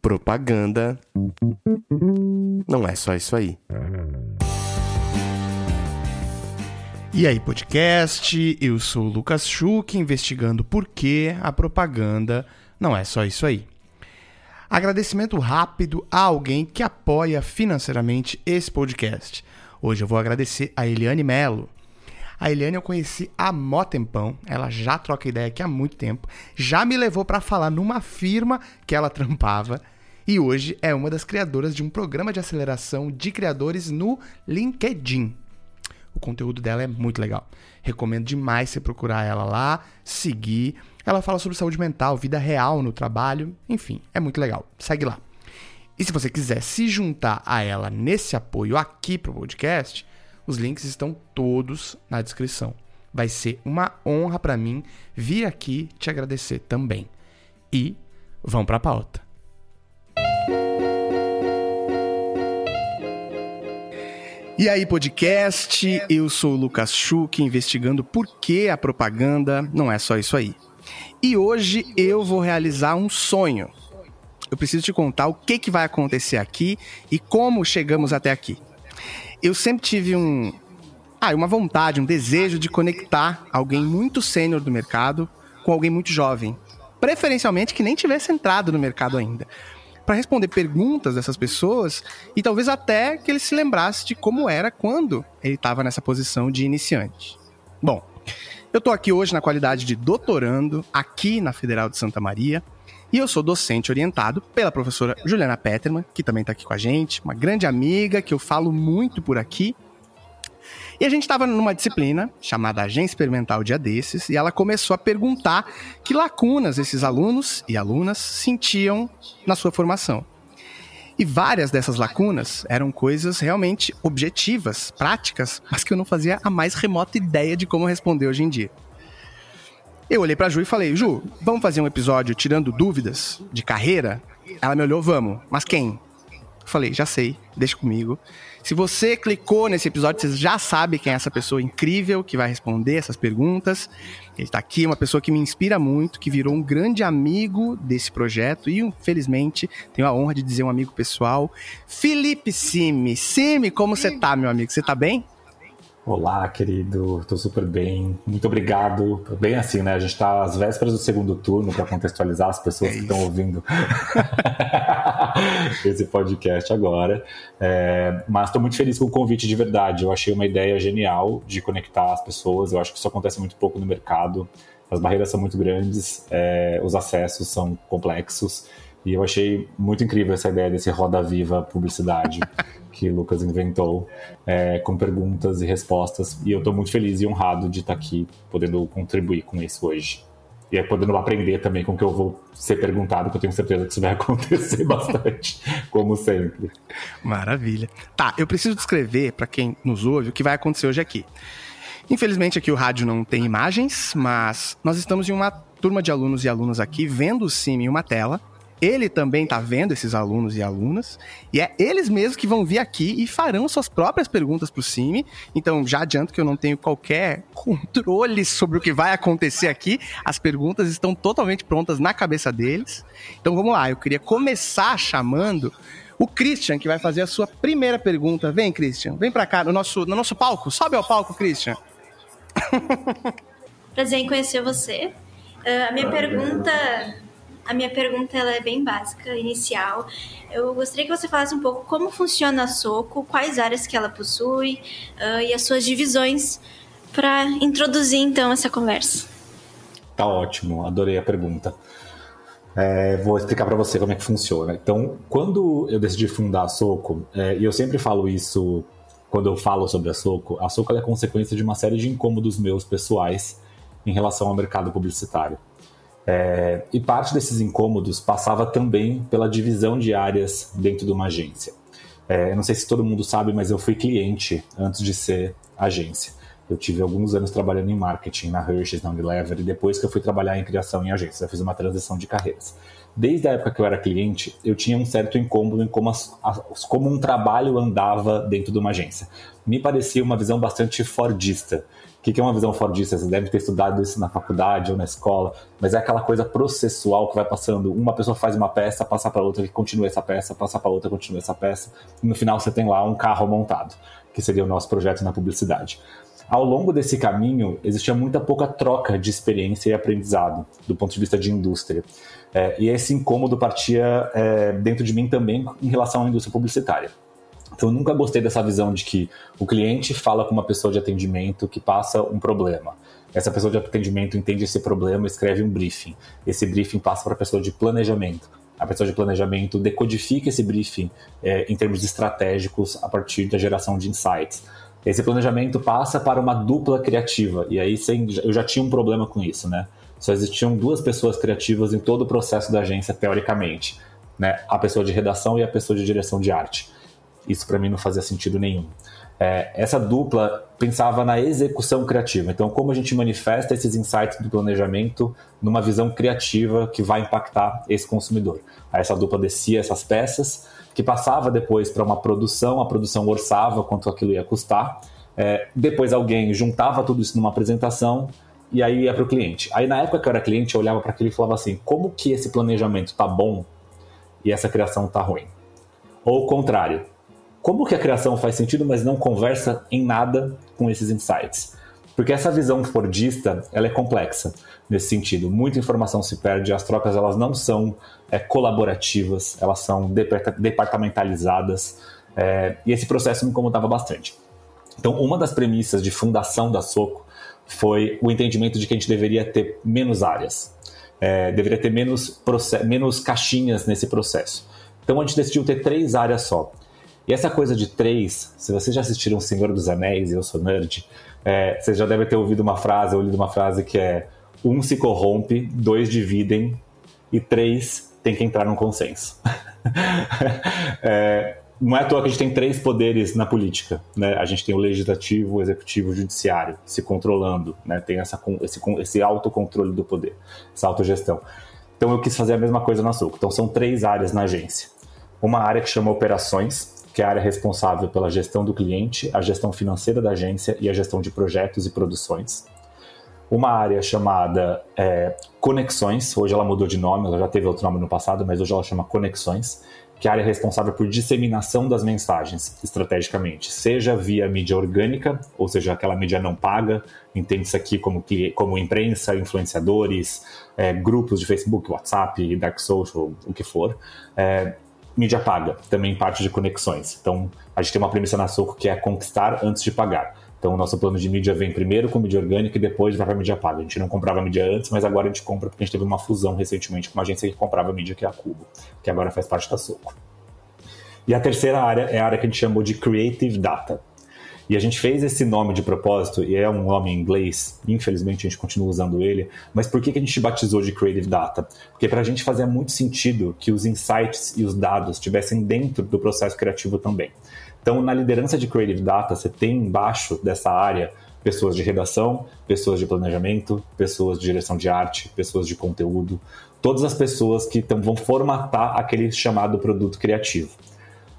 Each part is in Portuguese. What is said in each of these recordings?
Propaganda não é só isso aí. E aí, podcast? Eu sou o Lucas Schuch, investigando por que a propaganda não é só isso aí. Agradecimento rápido a alguém que apoia financeiramente esse podcast. Hoje eu vou agradecer a Eliane Melo. A Eliane eu conheci há mó tempão, ela já troca ideia aqui há muito tempo, já me levou para falar numa firma que ela trampava e hoje é uma das criadoras de um programa de aceleração de criadores no LinkedIn. O conteúdo dela é muito legal. Recomendo demais você procurar ela lá, seguir. Ela fala sobre saúde mental, vida real no trabalho, enfim, é muito legal. Segue lá. E se você quiser se juntar a ela nesse apoio aqui pro podcast, os links estão todos na descrição. Vai ser uma honra para mim vir aqui te agradecer também. E vamos para a pauta. E aí, podcast, eu sou o Lucas Schuch, investigando por que a propaganda não é só isso aí. E hoje eu vou realizar um sonho. Eu preciso te contar o que, que vai acontecer aqui e como chegamos até aqui eu sempre tive um. Ah, uma vontade, um desejo de conectar alguém muito sênior do mercado com alguém muito jovem. Preferencialmente que nem tivesse entrado no mercado ainda. Para responder perguntas dessas pessoas e talvez até que ele se lembrasse de como era quando ele estava nessa posição de iniciante. Bom, eu estou aqui hoje na qualidade de doutorando, aqui na Federal de Santa Maria, e eu sou docente orientado pela professora Juliana Petterman, que também está aqui com a gente, uma grande amiga que eu falo muito por aqui. E a gente estava numa disciplina chamada Agência Experimental Dia Desses, e ela começou a perguntar que lacunas esses alunos e alunas sentiam na sua formação. E várias dessas lacunas eram coisas realmente objetivas, práticas, mas que eu não fazia a mais remota ideia de como responder hoje em dia. Eu olhei pra Ju e falei, Ju, vamos fazer um episódio tirando dúvidas de carreira? Ela me olhou, vamos. Mas quem? Eu falei, já sei, deixa comigo. Se você clicou nesse episódio, você já sabe quem é essa pessoa incrível que vai responder essas perguntas. Ele está aqui, uma pessoa que me inspira muito, que virou um grande amigo desse projeto e, infelizmente, tenho a honra de dizer um amigo pessoal, Felipe Simi. Simi, como você tá, meu amigo? Você tá bem? Olá, querido, tô super bem. Muito obrigado. Bem assim, né? A gente tá às vésperas do segundo turno para contextualizar as pessoas é que estão ouvindo esse podcast agora. É, mas estou muito feliz com o convite de verdade. Eu achei uma ideia genial de conectar as pessoas. Eu acho que isso acontece muito pouco no mercado. As barreiras são muito grandes, é, os acessos são complexos. E eu achei muito incrível essa ideia desse Roda Viva Publicidade que o Lucas inventou, é, com perguntas e respostas. E eu estou muito feliz e honrado de estar tá aqui, podendo contribuir com isso hoje. E é podendo aprender também com o que eu vou ser perguntado, que eu tenho certeza que isso vai acontecer bastante, como sempre. Maravilha. Tá, eu preciso descrever para quem nos ouve o que vai acontecer hoje aqui. Infelizmente aqui o rádio não tem imagens, mas nós estamos em uma turma de alunos e alunas aqui vendo o Sim em uma tela ele também está vendo esses alunos e alunas, e é eles mesmos que vão vir aqui e farão suas próprias perguntas para o CIMI. Então, já adianto que eu não tenho qualquer controle sobre o que vai acontecer aqui. As perguntas estão totalmente prontas na cabeça deles. Então, vamos lá. Eu queria começar chamando o Christian, que vai fazer a sua primeira pergunta. Vem, Christian, vem para cá no nosso, no nosso palco. Sobe ao palco, Christian. Prazer em conhecer você. Uh, a minha pergunta a minha pergunta ela é bem básica, inicial. Eu gostaria que você falasse um pouco como funciona a Soco, quais áreas que ela possui uh, e as suas divisões para introduzir então essa conversa. Tá ótimo, adorei a pergunta. É, vou explicar para você como é que funciona. Então, quando eu decidi fundar a Soco, é, e eu sempre falo isso quando eu falo sobre a Soco, a Soco é consequência de uma série de incômodos meus pessoais em relação ao mercado publicitário. É, e parte desses incômodos passava também pela divisão de áreas dentro de uma agência. É, não sei se todo mundo sabe, mas eu fui cliente antes de ser agência. Eu tive alguns anos trabalhando em marketing na Hershey's, na Unilever, e depois que eu fui trabalhar em criação em agência, eu fiz uma transição de carreiras. Desde a época que eu era cliente, eu tinha um certo incômodo em como, as, as, como um trabalho andava dentro de uma agência. Me parecia uma visão bastante fordista. O que é uma visão fordista? Você deve ter estudado isso na faculdade ou na escola, mas é aquela coisa processual que vai passando. Uma pessoa faz uma peça, passa para outra, que continua essa peça, passa para outra, continua essa peça, e no final você tem lá um carro montado, que seria o nosso projeto na publicidade. Ao longo desse caminho, existia muita pouca troca de experiência e aprendizado, do ponto de vista de indústria. É, e esse incômodo partia é, dentro de mim também em relação à indústria publicitária. Então, eu nunca gostei dessa visão de que o cliente fala com uma pessoa de atendimento que passa um problema. Essa pessoa de atendimento entende esse problema, escreve um briefing. Esse briefing passa para a pessoa de planejamento. A pessoa de planejamento decodifica esse briefing é, em termos estratégicos a partir da geração de insights. Esse planejamento passa para uma dupla criativa. E aí eu já tinha um problema com isso, né? Só existiam duas pessoas criativas em todo o processo da agência, teoricamente. Né? A pessoa de redação e a pessoa de direção de arte. Isso para mim não fazia sentido nenhum. É, essa dupla pensava na execução criativa. Então, como a gente manifesta esses insights do planejamento numa visão criativa que vai impactar esse consumidor. Aí essa dupla descia essas peças, que passava depois para uma produção, a produção orçava quanto aquilo ia custar. É, depois alguém juntava tudo isso numa apresentação e aí ia para o cliente. Aí na época que eu era cliente, eu olhava para aquilo e falava assim: como que esse planejamento tá bom e essa criação tá ruim? Ou o contrário, como que a criação faz sentido, mas não conversa em nada com esses insights? Porque essa visão fordista, ela é complexa nesse sentido. Muita informação se perde, as trocas elas não são é, colaborativas, elas são departamentalizadas, é, e esse processo me incomodava bastante. Então, uma das premissas de fundação da Soco foi o entendimento de que a gente deveria ter menos áreas, é, deveria ter menos, menos caixinhas nesse processo. Então, a gente decidiu ter três áreas só. E essa coisa de três, se vocês já assistiram Senhor dos Anéis e eu sou nerd, é, vocês já devem ter ouvido uma frase, ou lido uma frase que é um se corrompe, dois dividem e três tem que entrar num consenso. é, não é à toa que a gente tem três poderes na política. Né? A gente tem o legislativo, o executivo e o judiciário se controlando. Né? Tem essa, esse, esse autocontrole do poder, essa autogestão. Então eu quis fazer a mesma coisa na Suco. Então são três áreas na agência. Uma área que chama operações, que é a área responsável pela gestão do cliente, a gestão financeira da agência e a gestão de projetos e produções. Uma área chamada é, Conexões, hoje ela mudou de nome, ela já teve outro nome no passado, mas hoje ela chama Conexões, que é a área responsável por disseminação das mensagens estrategicamente, seja via mídia orgânica, ou seja, aquela mídia não paga, entende-se aqui como, como imprensa, influenciadores, é, grupos de Facebook, WhatsApp, Dark Social, o que for, é, mídia paga, também parte de conexões. Então, a gente tem uma premissa na Soco que é conquistar antes de pagar. Então, o nosso plano de mídia vem primeiro com mídia orgânica e depois vai para mídia paga. A gente não comprava mídia antes, mas agora a gente compra porque a gente teve uma fusão recentemente com uma agência que comprava mídia, que é a Cubo, que agora faz parte da Soco. E a terceira área é a área que a gente chamou de Creative Data. E a gente fez esse nome de propósito, e é um nome em inglês, infelizmente a gente continua usando ele, mas por que, que a gente batizou de Creative Data? Porque para a gente fazia muito sentido que os insights e os dados estivessem dentro do processo criativo também. Então, na liderança de Creative Data, você tem embaixo dessa área pessoas de redação, pessoas de planejamento, pessoas de direção de arte, pessoas de conteúdo, todas as pessoas que vão formatar aquele chamado produto criativo.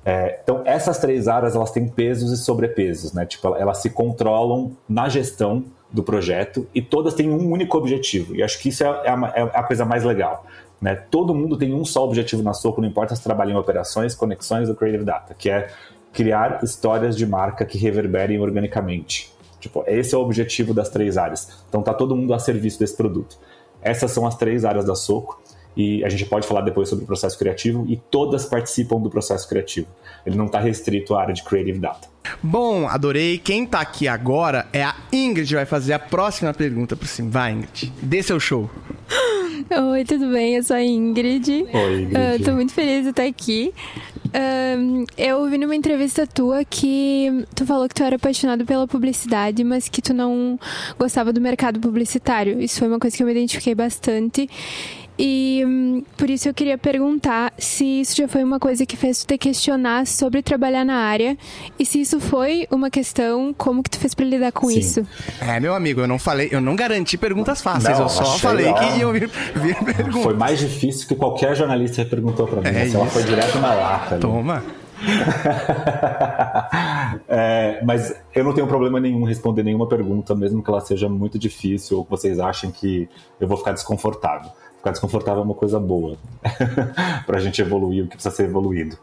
É, então, essas três áreas elas têm pesos e sobrepesos, né? Tipo, elas se controlam na gestão do projeto e todas têm um único objetivo. E acho que isso é, é, a, é a coisa mais legal. Né? Todo mundo tem um só objetivo na Soco, não importa se trabalha em operações, conexões ou creative data, que é criar histórias de marca que reverberem organicamente. Tipo, esse é o objetivo das três áreas. Então tá todo mundo a serviço desse produto. Essas são as três áreas da Soco e a gente pode falar depois sobre o processo criativo e todas participam do processo criativo. Ele não está restrito à área de Creative Data. Bom, adorei. Quem está aqui agora é a Ingrid, vai fazer a próxima pergunta por cima. Vai, Ingrid. Dê seu show. Oi, tudo bem? Eu sou a Ingrid. Oi, Ingrid. Uh, muito feliz de estar aqui. Uh, eu ouvi numa entrevista tua que tu falou que tu era apaixonado pela publicidade, mas que tu não gostava do mercado publicitário. Isso foi uma coisa que eu me identifiquei bastante. E hum, por isso eu queria perguntar se isso já foi uma coisa que fez tu te questionar sobre trabalhar na área e se isso foi uma questão, como que tu fez para lidar com Sim. isso? É, meu amigo, eu não falei, eu não garanti perguntas fáceis, Não, eu só falei ó. que iam vir, vir perguntas. Foi mais difícil que qualquer jornalista perguntou pra mim. É Essa ela foi direto na lata. ali. Toma. É, mas eu não tenho problema nenhum em responder nenhuma pergunta, mesmo que ela seja muito difícil ou que vocês achem que eu vou ficar desconfortável. Ficar desconfortável é uma coisa boa para a gente evoluir o que precisa ser evoluído.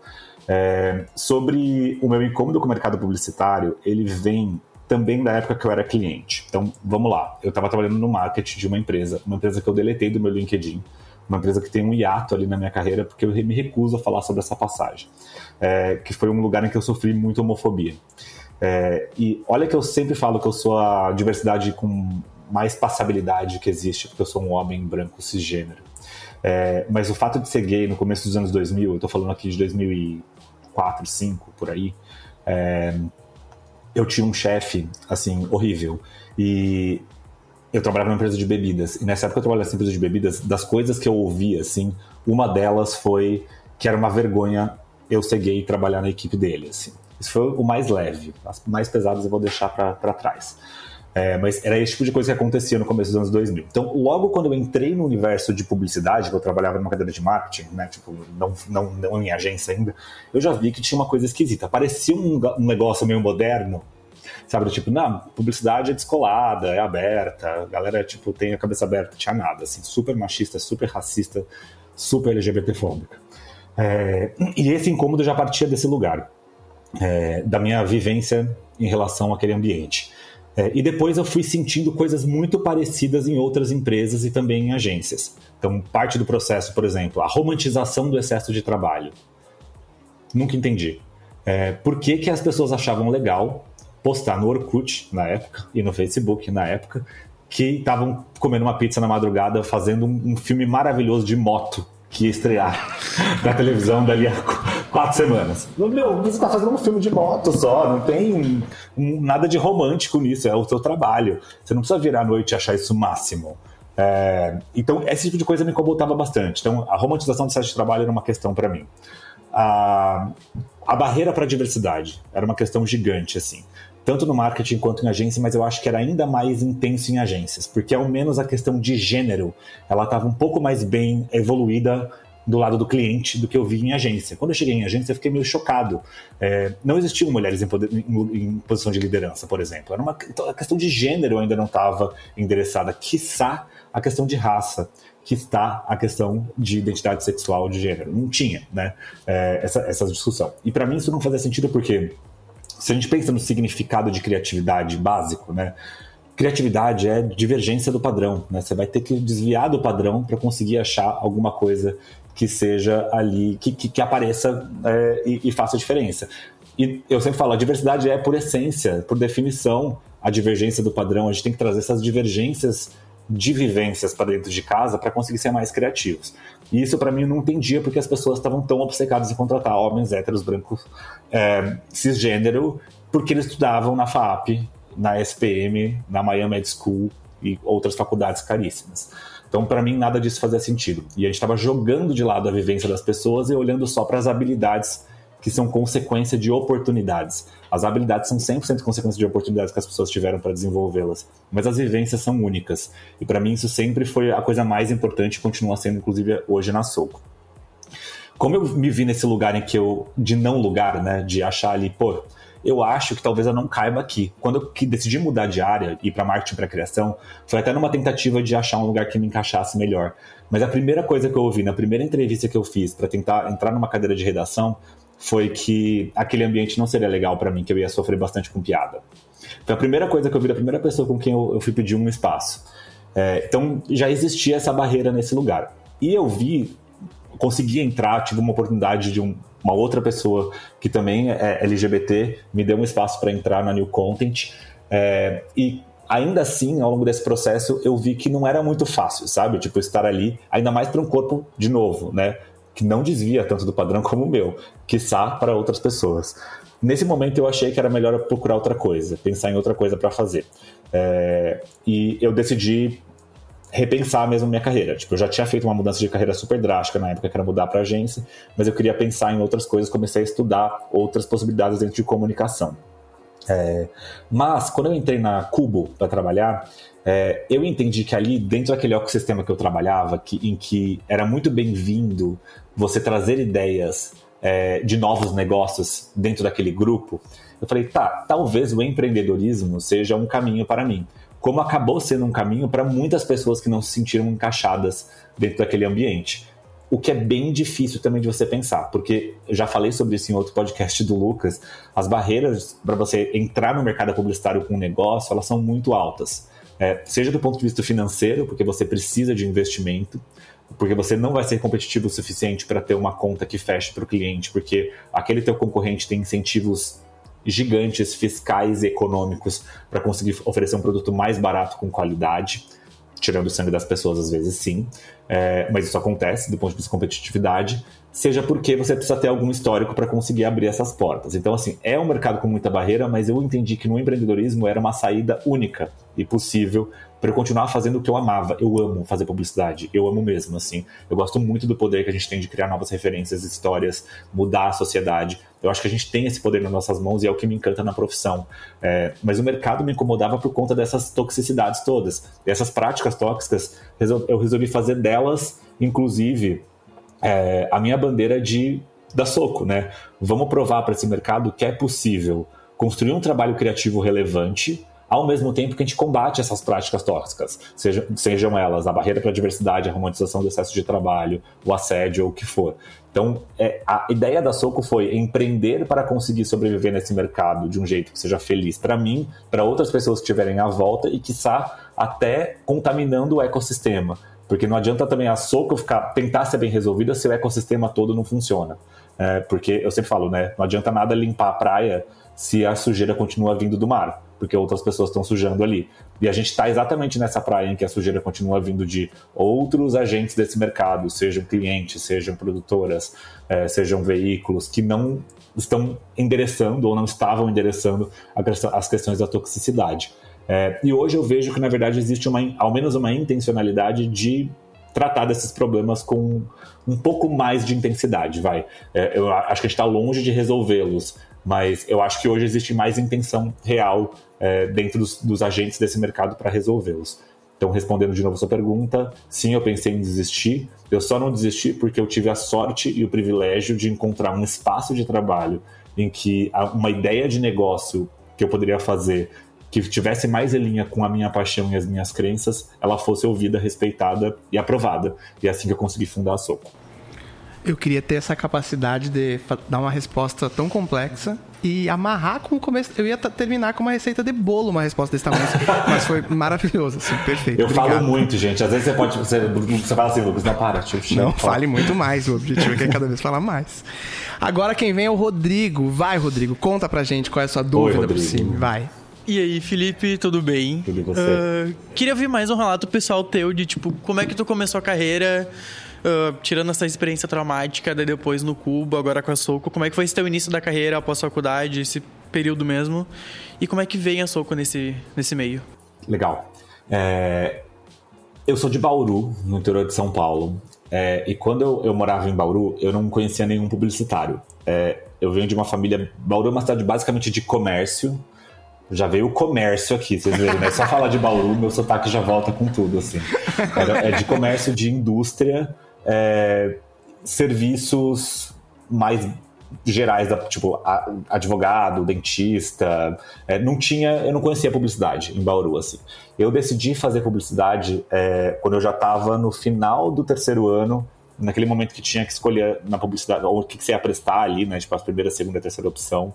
É, sobre o meu incômodo com o mercado publicitário, ele vem também da época que eu era cliente. Então, vamos lá. Eu estava trabalhando no marketing de uma empresa, uma empresa que eu deletei do meu LinkedIn, uma empresa que tem um hiato ali na minha carreira, porque eu me recuso a falar sobre essa passagem, é, que foi um lugar em que eu sofri muita homofobia. É, e olha que eu sempre falo que eu sou a diversidade com mais passabilidade que existe, porque eu sou um homem branco cisgênero. É, mas o fato de ser gay no começo dos anos 2000, eu tô falando aqui de 2004, 2005, por aí, é, eu tinha um chefe, assim, horrível. E eu trabalhava numa empresa de bebidas. E nessa época eu trabalhava nessa empresa de bebidas, das coisas que eu ouvia, assim, uma delas foi que era uma vergonha eu ser gay e trabalhar na equipe dele, assim. Isso foi o mais leve. As mais pesadas eu vou deixar para trás. É, mas era esse tipo de coisa que acontecia no começo dos anos 2000. Então, logo quando eu entrei no universo de publicidade, que eu trabalhava numa cadeira de marketing, né, tipo, não, não, não em agência ainda, eu já vi que tinha uma coisa esquisita. Parecia um, um negócio meio moderno, sabe? Tipo, não, publicidade é descolada, é aberta, a galera, tipo, tem a cabeça aberta, tinha nada, assim, super machista, super racista, super LGBTfóbica. É, e esse incômodo já partia desse lugar, é, da minha vivência em relação àquele ambiente. É, e depois eu fui sentindo coisas muito parecidas em outras empresas e também em agências. Então, parte do processo, por exemplo, a romantização do excesso de trabalho. Nunca entendi. É, por que, que as pessoas achavam legal postar no Orkut, na época, e no Facebook, na época, que estavam comendo uma pizza na madrugada, fazendo um, um filme maravilhoso de moto que ia estrear na televisão dali a qu- quatro semanas. Meu, você está fazendo um filme de moto só, não tem um- um- nada de romântico nisso, é o seu trabalho. Você não precisa virar à noite e achar isso máximo. É, então, esse tipo de coisa me incomodava bastante. Então, a romantização do site de trabalho era uma questão para mim. A, a barreira para a diversidade era uma questão gigante, assim. Tanto no marketing quanto em agência, mas eu acho que era ainda mais intenso em agências, porque ao menos a questão de gênero ela estava um pouco mais bem evoluída do lado do cliente do que eu vi em agência. Quando eu cheguei em agência, eu fiquei meio chocado. É, não existiam mulheres em, poder- em- em posição de liderança, por exemplo. Era uma, então, a questão de gênero ainda não estava endereçada, quiçá a questão de raça que está a questão de identidade sexual de gênero. Não tinha, né? é, essa, essa discussão. E para mim isso não fazia sentido porque se a gente pensa no significado de criatividade básico, né? Criatividade é divergência do padrão, né? Você vai ter que desviar do padrão para conseguir achar alguma coisa que seja ali, que, que, que apareça é, e, e faça diferença. E eu sempre falo, a diversidade é por essência, por definição, a divergência do padrão. A gente tem que trazer essas divergências de vivências para dentro de casa para conseguir ser mais criativos. E isso para mim não entendia porque as pessoas estavam tão obcecadas em contratar homens héteros brancos é, cisgênero porque eles estudavam na FAP, na SPM, na Miami Med School e outras faculdades caríssimas. Então, para mim, nada disso fazia sentido. E a gente estava jogando de lado a vivência das pessoas e olhando só para as habilidades que são consequência de oportunidades. As habilidades são 100% consequência de oportunidades que as pessoas tiveram para desenvolvê-las, mas as vivências são únicas. E para mim isso sempre foi a coisa mais importante e continua sendo inclusive hoje na Soco. Como eu me vi nesse lugar em que eu de não lugar, né, de achar ali, pô, eu acho que talvez eu não caiba aqui. Quando eu decidi mudar de área e ir para marketing para criação, foi até numa tentativa de achar um lugar que me encaixasse melhor. Mas a primeira coisa que eu ouvi na primeira entrevista que eu fiz para tentar entrar numa cadeira de redação foi que aquele ambiente não seria legal para mim, que eu ia sofrer bastante com piada. Foi a primeira coisa que eu vi da primeira pessoa com quem eu, eu fui pedir um espaço. É, então já existia essa barreira nesse lugar. E eu vi, consegui entrar, tive uma oportunidade de um, uma outra pessoa que também é LGBT, me deu um espaço para entrar na New Content. É, e ainda assim, ao longo desse processo, eu vi que não era muito fácil, sabe? Tipo, estar ali, ainda mais para um corpo de novo, né? Que não desvia tanto do padrão como o meu, quiçá para outras pessoas. Nesse momento eu achei que era melhor eu procurar outra coisa, pensar em outra coisa para fazer. É, e eu decidi repensar mesmo minha carreira. Tipo, eu já tinha feito uma mudança de carreira super drástica na época, que era mudar para agência, mas eu queria pensar em outras coisas, comecei a estudar outras possibilidades dentro de comunicação. É, mas, quando eu entrei na Cubo para trabalhar, é, eu entendi que ali, dentro daquele ecossistema que eu trabalhava, que, em que era muito bem-vindo você trazer ideias é, de novos negócios dentro daquele grupo, eu falei, tá, talvez o empreendedorismo seja um caminho para mim. Como acabou sendo um caminho para muitas pessoas que não se sentiram encaixadas dentro daquele ambiente. O que é bem difícil também de você pensar, porque já falei sobre isso em outro podcast do Lucas. As barreiras para você entrar no mercado publicitário com um negócio, elas são muito altas. É, seja do ponto de vista financeiro, porque você precisa de investimento, porque você não vai ser competitivo o suficiente para ter uma conta que feche para o cliente, porque aquele teu concorrente tem incentivos gigantes fiscais e econômicos para conseguir oferecer um produto mais barato com qualidade, tirando o sangue das pessoas às vezes sim, é, mas isso acontece do ponto de vista de competitividade, seja porque você precisa ter algum histórico para conseguir abrir essas portas. Então, assim, é um mercado com muita barreira, mas eu entendi que no empreendedorismo era uma saída única e possível para eu continuar fazendo o que eu amava. Eu amo fazer publicidade, eu amo mesmo, assim. Eu gosto muito do poder que a gente tem de criar novas referências, histórias, mudar a sociedade. Eu acho que a gente tem esse poder nas nossas mãos e é o que me encanta na profissão. É, mas o mercado me incomodava por conta dessas toxicidades todas, dessas práticas tóxicas. Eu resolvi fazer delas, inclusive, é, a minha bandeira de dar soco, né? Vamos provar para esse mercado que é possível construir um trabalho criativo relevante ao mesmo tempo que a gente combate essas práticas tóxicas, sejam, sejam elas a barreira para a diversidade, a romantização do excesso de trabalho, o assédio ou o que for. Então, é, a ideia da Soco foi empreender para conseguir sobreviver nesse mercado de um jeito que seja feliz para mim, para outras pessoas que estiverem à volta e, quiçá, até contaminando o ecossistema. Porque não adianta também a Soco ficar, tentar ser bem resolvida se o ecossistema todo não funciona. É, porque eu sempre falo, né? Não adianta nada limpar a praia se a sujeira continua vindo do mar porque outras pessoas estão sujando ali. E a gente está exatamente nessa praia em que a sujeira continua vindo de outros agentes desse mercado, sejam clientes, sejam produtoras, é, sejam veículos, que não estão endereçando ou não estavam endereçando as questões da toxicidade. É, e hoje eu vejo que, na verdade, existe uma, ao menos uma intencionalidade de tratar desses problemas com um pouco mais de intensidade, vai. É, eu acho que a gente está longe de resolvê-los, mas eu acho que hoje existe mais intenção real é, dentro dos, dos, agentes desse mercado para resolvê-los. Então, respondendo de novo sua pergunta, sim, eu pensei em desistir. Eu só não desisti porque eu tive a sorte e o privilégio de encontrar um espaço de trabalho em que uma ideia de negócio que eu poderia fazer que tivesse mais em linha com a minha paixão e as minhas crenças, ela fosse ouvida, respeitada e aprovada. E é assim que eu consegui fundar a Soco. Eu queria ter essa capacidade de dar uma resposta tão complexa e amarrar com o começo. Eu ia terminar com uma receita de bolo, uma resposta desse tamanho. mas foi maravilhoso, assim, perfeito. Eu Obrigado. falo muito, gente. Às vezes você pode. Você, você fala assim, Lucas, não para, tio. Não, fale muito mais. O objetivo é que é cada vez falar mais. Agora quem vem é o Rodrigo. Vai, Rodrigo, conta pra gente qual é a sua dúvida Oi, por cima. Vai. E aí, Felipe, tudo bem? Tudo você? Uh, queria ouvir mais um relato pessoal teu de, tipo, como é que tu começou a carreira, uh, tirando essa experiência traumática, daí depois no Cubo, agora com a Soco. Como é que foi esse teu início da carreira após a faculdade, esse período mesmo? E como é que veio a Soco nesse, nesse meio? Legal. É... Eu sou de Bauru, no interior de São Paulo. É, e quando eu, eu, morava em Bauru, eu não conhecia nenhum publicitário. É, eu venho de uma família. Bauru é uma cidade basicamente de comércio. Já veio o comércio aqui, vocês verem, né? Só falar de Bauru, meu sotaque já volta com tudo, assim. É, é de comércio, de indústria, é, serviços mais gerais, da, tipo advogado, dentista. É, não tinha, eu não conhecia publicidade em Bauru, assim. Eu decidi fazer publicidade é, quando eu já estava no final do terceiro ano, naquele momento que tinha que escolher na publicidade, ou o que, que você ia prestar ali, né? Tipo, a primeira, segunda, terceira opção.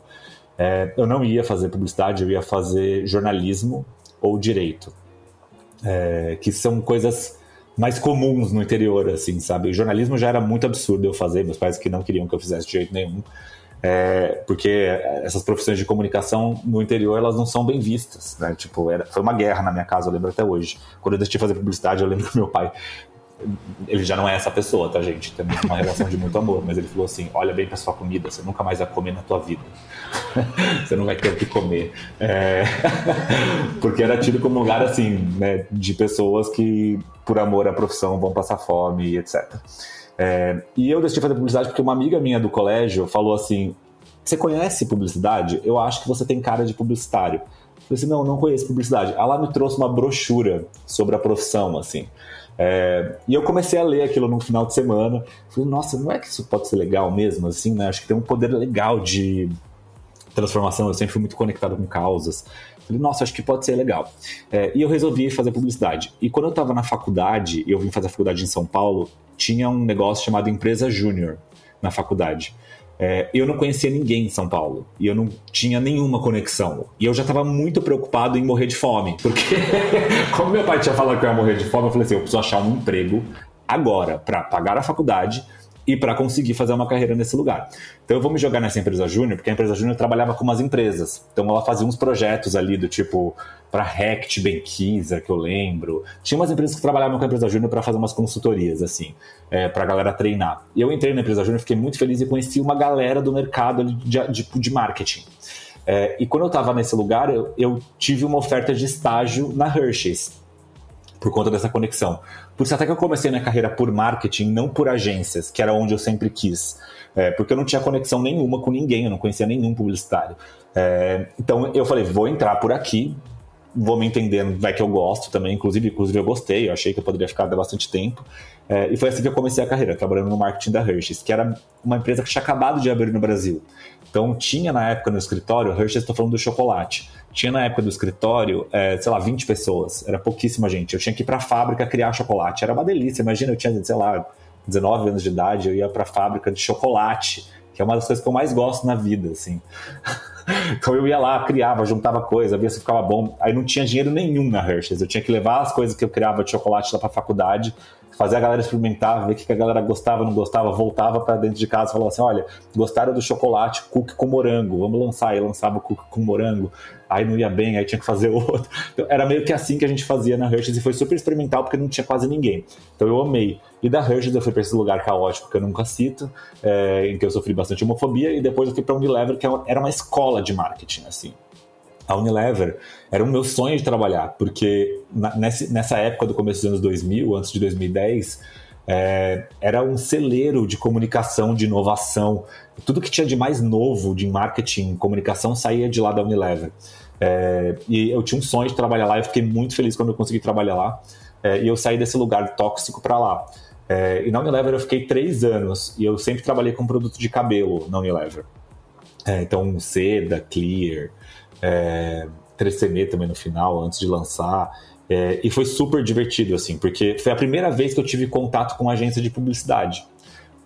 É, eu não ia fazer publicidade, eu ia fazer jornalismo ou direito, é, que são coisas mais comuns no interior, assim, sabe? O jornalismo já era muito absurdo eu fazer, meus pais que não queriam que eu fizesse de jeito nenhum, é, porque essas profissões de comunicação no interior elas não são bem vistas, né? Tipo, era, foi uma guerra na minha casa, eu lembro até hoje. Quando eu decidi fazer publicidade, eu lembro que meu pai ele já não é essa pessoa, tá, gente? Temos uma relação de muito amor, mas ele falou assim: olha bem pra sua comida, você nunca mais vai comer na tua vida. você não vai ter o que comer. É... Porque era tido como lugar assim, né, de pessoas que, por amor à profissão, vão passar fome, etc. É... E eu decidi fazer publicidade porque uma amiga minha do colégio falou assim: Você conhece publicidade? Eu acho que você tem cara de publicitário. Eu falei assim: Não, não conheço publicidade. Ela me trouxe uma brochura sobre a profissão, assim. É, e eu comecei a ler aquilo no final de semana. Falei, nossa, não é que isso pode ser legal mesmo, assim, né? Acho que tem um poder legal de transformação. Eu sempre fui muito conectado com causas. Falei, nossa, acho que pode ser legal. É, e eu resolvi fazer publicidade. E quando eu estava na faculdade, eu vim fazer a faculdade em São Paulo, tinha um negócio chamado Empresa Júnior na faculdade. É, eu não conhecia ninguém em São Paulo e eu não tinha nenhuma conexão. E eu já estava muito preocupado em morrer de fome, porque, como meu pai tinha falado que eu ia morrer de fome, eu falei assim: eu preciso achar um emprego agora para pagar a faculdade e para conseguir fazer uma carreira nesse lugar. Então eu vou me jogar nessa empresa júnior, porque a empresa júnior trabalhava com umas empresas. Então ela fazia uns projetos ali do tipo para Rect, Benquiza, que eu lembro. Tinha umas empresas que trabalhavam com a empresa júnior para fazer umas consultorias assim, é, para a galera treinar. E eu entrei na empresa júnior, fiquei muito feliz e conheci uma galera do mercado de, de, de marketing. É, e quando eu estava nesse lugar, eu, eu tive uma oferta de estágio na Hershey's por conta dessa conexão. Por isso até que eu comecei minha carreira por marketing, não por agências, que era onde eu sempre quis. É, porque eu não tinha conexão nenhuma com ninguém, eu não conhecia nenhum publicitário. É, então eu falei, vou entrar por aqui, vou me entendendo, vai que eu gosto também, inclusive, inclusive eu gostei, eu achei que eu poderia ficar bastante tempo. É, e foi assim que eu comecei a carreira, trabalhando no marketing da Hershey's, que era uma empresa que tinha acabado de abrir no Brasil. Então tinha na época no escritório, Hershey's estou falando do chocolate, tinha na época do escritório, é, sei lá, 20 pessoas, era pouquíssima gente. Eu tinha que ir para a fábrica criar chocolate, era uma delícia. Imagina, eu tinha, sei lá, 19 anos de idade, eu ia para a fábrica de chocolate, que é uma das coisas que eu mais gosto na vida, assim. Então eu ia lá, criava, juntava coisa, via se ficava bom. Aí não tinha dinheiro nenhum na Hershey's. Eu tinha que levar as coisas que eu criava de chocolate lá para a faculdade fazer a galera experimentar, ver o que a galera gostava, não gostava, voltava para dentro de casa e falava assim: olha, gostaram do chocolate cookie com morango, vamos lançar. E lançava o cookie com morango, aí não ia bem, aí tinha que fazer outro. Então, era meio que assim que a gente fazia na Hershey's e foi super experimental porque não tinha quase ninguém. Então eu amei. E da Hershey's eu fui para esse lugar caótico que eu nunca cito, é, em que eu sofri bastante homofobia, e depois eu fui para Unilever, que é era uma escola de marketing, assim a Unilever era o meu sonho de trabalhar, porque nessa época do começo dos anos 2000, antes de 2010, é, era um celeiro de comunicação, de inovação. Tudo que tinha de mais novo de marketing, comunicação, saía de lá da Unilever. É, e eu tinha um sonho de trabalhar lá, eu fiquei muito feliz quando eu consegui trabalhar lá. É, e eu saí desse lugar tóxico para lá. É, e na Unilever eu fiquei três anos, e eu sempre trabalhei com produto de cabelo na Unilever. É, então, seda, clear, é, 3CM também no final, antes de lançar. É, e foi super divertido, assim, porque foi a primeira vez que eu tive contato com agência de publicidade.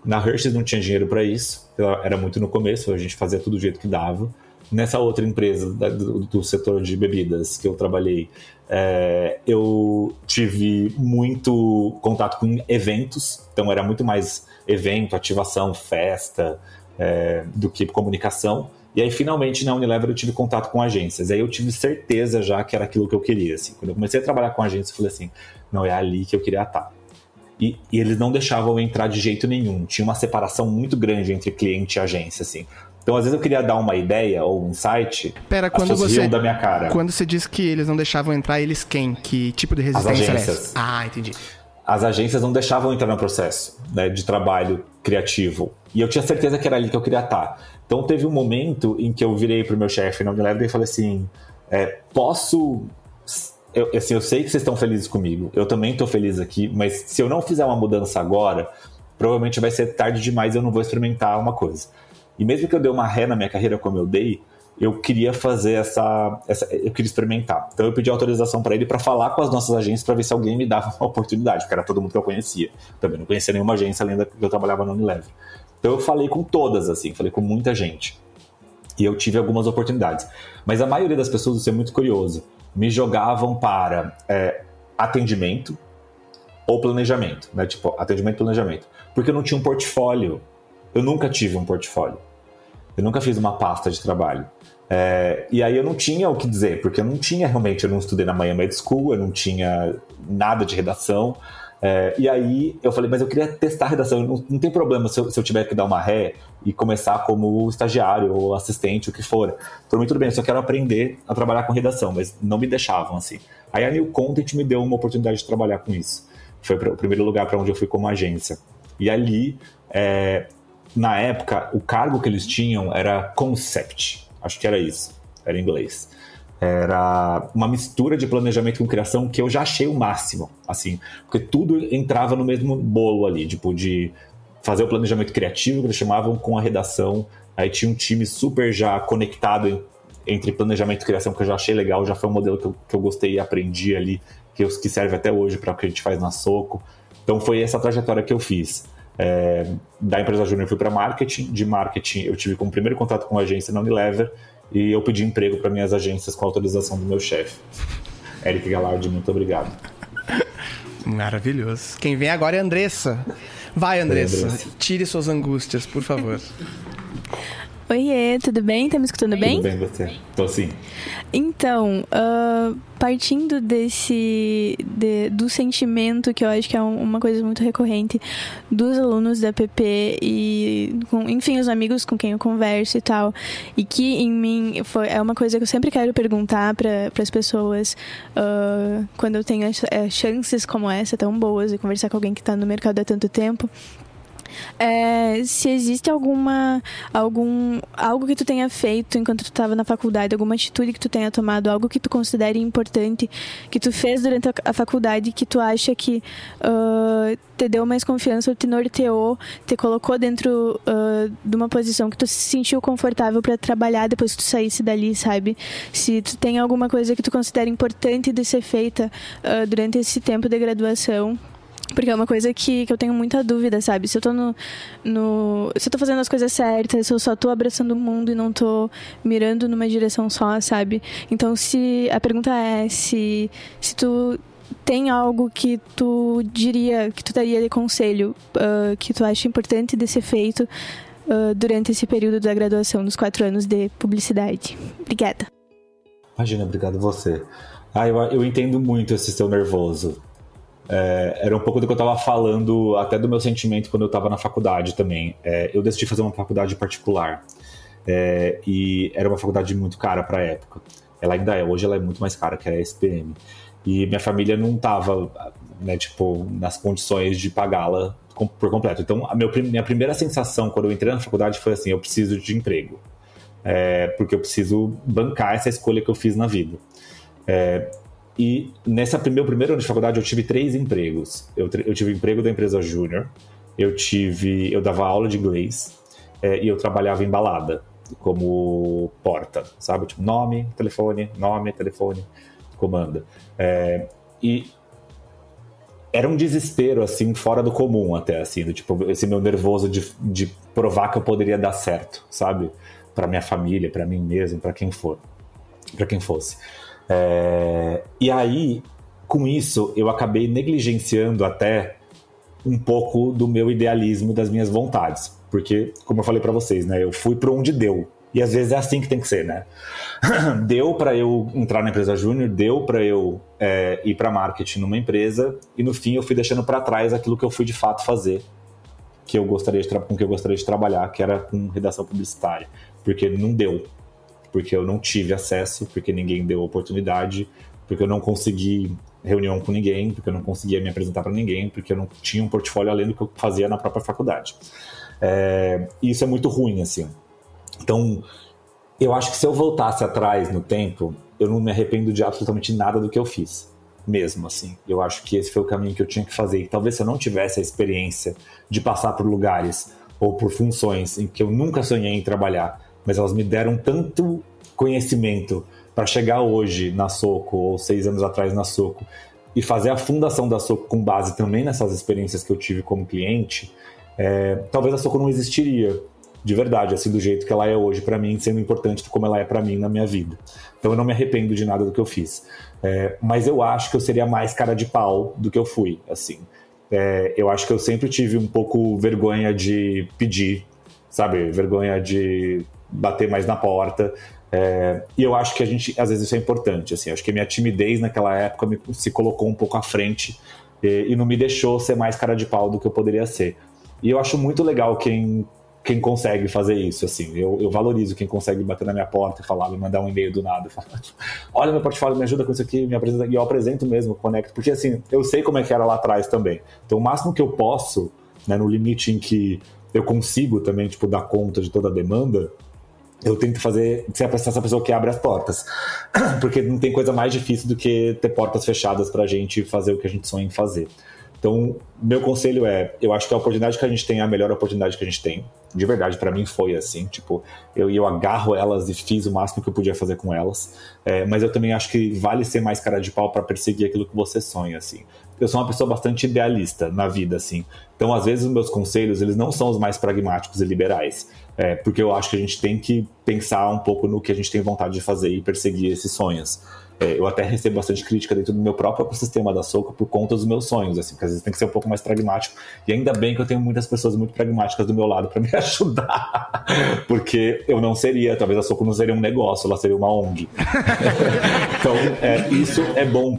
Na Hershey's não tinha dinheiro para isso, era muito no começo, a gente fazia tudo do jeito que dava. Nessa outra empresa do, do setor de bebidas que eu trabalhei, é, eu tive muito contato com eventos, então era muito mais evento, ativação, festa, é, do que comunicação. E aí, finalmente, na Unilever eu tive contato com agências. Aí eu tive certeza já que era aquilo que eu queria. Assim. Quando eu comecei a trabalhar com agências, eu falei assim: não, é ali que eu queria estar. E, e, eles não deixavam eu entrar de jeito nenhum. Tinha uma separação muito grande entre cliente e agência, assim. Então, às vezes eu queria dar uma ideia ou um site. Pera, quando você da minha cara. Quando você diz que eles não deixavam entrar, eles quem? Que tipo de resistência As agências. Ah, entendi. As agências não deixavam entrar no processo né, de trabalho criativo. E eu tinha certeza que era ali que eu queria estar. Então teve um momento em que eu virei pro meu chefe na Unilever e falei assim: é, posso. Eu, assim, eu sei que vocês estão felizes comigo, eu também estou feliz aqui, mas se eu não fizer uma mudança agora, provavelmente vai ser tarde demais eu não vou experimentar uma coisa. E mesmo que eu dê uma ré na minha carreira como eu dei, eu queria fazer essa, essa eu queria experimentar. Então eu pedi autorização para ele para falar com as nossas agências para ver se alguém me dava uma oportunidade, porque era todo mundo que eu conhecia. Também não conhecia nenhuma agência além da que eu trabalhava na Unilever. Então eu falei com todas, assim, falei com muita gente. E eu tive algumas oportunidades. Mas a maioria das pessoas, isso é muito curioso, me jogavam para é, atendimento ou planejamento, né? Tipo, atendimento e planejamento. Porque eu não tinha um portfólio. Eu nunca tive um portfólio. Eu nunca fiz uma pasta de trabalho. É, e aí eu não tinha o que dizer, porque eu não tinha realmente, eu não estudei na Miami Med School, eu não tinha nada de redação. É, e aí eu falei, mas eu queria testar a redação, não, não tem problema se eu, se eu, tiver que dar uma ré e começar como estagiário ou assistente, o que for. Por mim, tudo bem, eu só quero aprender a trabalhar com redação, mas não me deixavam assim. Aí a New Content me deu uma oportunidade de trabalhar com isso. Foi o primeiro lugar para onde eu fui como agência. E ali, é, na época, o cargo que eles tinham era concept, acho que era isso, era em inglês era uma mistura de planejamento com criação que eu já achei o máximo, assim, porque tudo entrava no mesmo bolo ali, tipo, de fazer o planejamento criativo, que eles chamavam, com a redação, aí tinha um time super já conectado entre planejamento e criação, que eu já achei legal, já foi um modelo que eu, que eu gostei e aprendi ali, que, eu, que serve até hoje para o que a gente faz na Soco, então foi essa trajetória que eu fiz. É, da empresa júnior eu fui para marketing, de marketing eu tive como primeiro contato com a agência na Unilever, e eu pedi emprego para minhas agências com autorização do meu chefe. Eric Galardi, muito obrigado. Maravilhoso. Quem vem agora é a Andressa. Vai, Andressa. Andressa. Tire suas angústias, por favor. Oiê, tudo bem? Tá me escutando bem? Tudo bem, você? Tô sim. Então, uh, partindo desse de, do sentimento que eu acho que é uma coisa muito recorrente dos alunos da PP e com, enfim os amigos com quem eu converso e tal e que em mim foi é uma coisa que eu sempre quero perguntar para as pessoas uh, quando eu tenho uh, chances como essa tão boas de conversar com alguém que está no mercado há tanto tempo é, se existe alguma algum algo que tu tenha feito enquanto tu estava na faculdade, alguma atitude que tu tenha tomado, algo que tu considere importante que tu fez durante a, faculdade que tu acha que uh, te deu mais confiança, te norteou, te colocou dentro uh, de uma posição que tu se sentiu confortável para trabalhar depois que tu saísse dali, sabe? Se tu tem alguma coisa que tu considera importante de ser feita uh, durante esse tempo de graduação, porque é uma coisa que, que eu tenho muita dúvida, sabe? Se eu tô no, no. Se eu tô fazendo as coisas certas, se eu só tô abraçando o mundo e não tô mirando numa direção só, sabe? Então se. A pergunta é se, se tu tem algo que tu diria, que tu daria de conselho, uh, que tu acha importante de ser feito uh, durante esse período da graduação, dos quatro anos de publicidade. Obrigada. Imagina, obrigado você. Ah, eu, eu entendo muito esse seu nervoso. É, era um pouco do que eu estava falando, até do meu sentimento quando eu estava na faculdade também. É, eu decidi fazer uma faculdade particular. É, e era uma faculdade muito cara para a época. Ela ainda é, hoje ela é muito mais cara que a SPM. E minha família não estava né, tipo, nas condições de pagá-la por completo. Então, a meu, minha primeira sensação quando eu entrei na faculdade foi assim: eu preciso de emprego. É, porque eu preciso bancar essa escolha que eu fiz na vida. É, e nessa meu primeiro ano de faculdade eu tive três empregos. Eu, eu tive emprego da empresa Júnior, eu tive, eu dava aula de inglês é, e eu trabalhava em balada como porta, sabe? Tipo nome, telefone, nome, telefone, comanda. É, e era um desespero assim fora do comum até assim, do, tipo esse meu nervoso de, de provar que eu poderia dar certo, sabe? Para minha família, para mim mesmo, para quem for, para quem fosse. É, e aí, com isso, eu acabei negligenciando até um pouco do meu idealismo, das minhas vontades. Porque, como eu falei para vocês, né, eu fui para onde deu. E às vezes é assim que tem que ser, né? deu para eu entrar na empresa júnior, deu para eu é, ir para marketing numa empresa, e no fim eu fui deixando para trás aquilo que eu fui de fato fazer, que eu gostaria de com que eu gostaria de trabalhar, que era com redação publicitária, porque não deu porque eu não tive acesso, porque ninguém deu oportunidade, porque eu não consegui reunião com ninguém, porque eu não conseguia me apresentar para ninguém, porque eu não tinha um portfólio além do que eu fazia na própria faculdade. É, isso é muito ruim, assim. Então, eu acho que se eu voltasse atrás no tempo, eu não me arrependo de absolutamente nada do que eu fiz. Mesmo assim. Eu acho que esse foi o caminho que eu tinha que fazer. E talvez se eu não tivesse a experiência de passar por lugares ou por funções em que eu nunca sonhei em trabalhar, mas elas me deram tanto conhecimento para chegar hoje na Soco, ou seis anos atrás na Soco, e fazer a fundação da Soco com base também nessas experiências que eu tive como cliente, é, talvez a Soco não existiria de verdade, assim, do jeito que ela é hoje para mim, sendo importante como ela é para mim na minha vida. Então eu não me arrependo de nada do que eu fiz. É, mas eu acho que eu seria mais cara de pau do que eu fui, assim. É, eu acho que eu sempre tive um pouco vergonha de pedir, sabe? Vergonha de bater mais na porta. É, e eu acho que a gente, às vezes, isso é importante. Assim, acho que a minha timidez naquela época me, se colocou um pouco à frente e, e não me deixou ser mais cara de pau do que eu poderia ser. E eu acho muito legal quem quem consegue fazer isso, assim. Eu, eu, valorizo quem consegue bater na minha porta e falar, me mandar um e-mail do nada, falar, olha meu portfólio, me ajuda com isso aqui, me apresenta, e eu apresento mesmo, conecto, porque assim, eu sei como é que era lá atrás também. Então, o máximo que eu posso, né, no limite em que eu consigo também, tipo, dar conta de toda a demanda, eu tento fazer ser essa pessoa que abre as portas. Porque não tem coisa mais difícil do que ter portas fechadas pra gente fazer o que a gente sonha em fazer. Então, meu conselho é, eu acho que a oportunidade que a gente tem é a melhor oportunidade que a gente tem. De verdade, para mim foi assim, tipo, eu, eu agarro elas e fiz o máximo que eu podia fazer com elas. É, mas eu também acho que vale ser mais cara de pau para perseguir aquilo que você sonha, assim. Eu sou uma pessoa bastante idealista na vida, assim. Então, às vezes, os meus conselhos, eles não são os mais pragmáticos e liberais. É, porque eu acho que a gente tem que pensar um pouco no que a gente tem vontade de fazer e perseguir esses sonhos. É, eu até recebo bastante crítica dentro do meu próprio sistema da Soco por conta dos meus sonhos, assim, porque às vezes tem que ser um pouco mais pragmático. E ainda bem que eu tenho muitas pessoas muito pragmáticas do meu lado para me ajudar, porque eu não seria, talvez a Soco não seria um negócio, ela seria uma ONG. então, é, isso é bom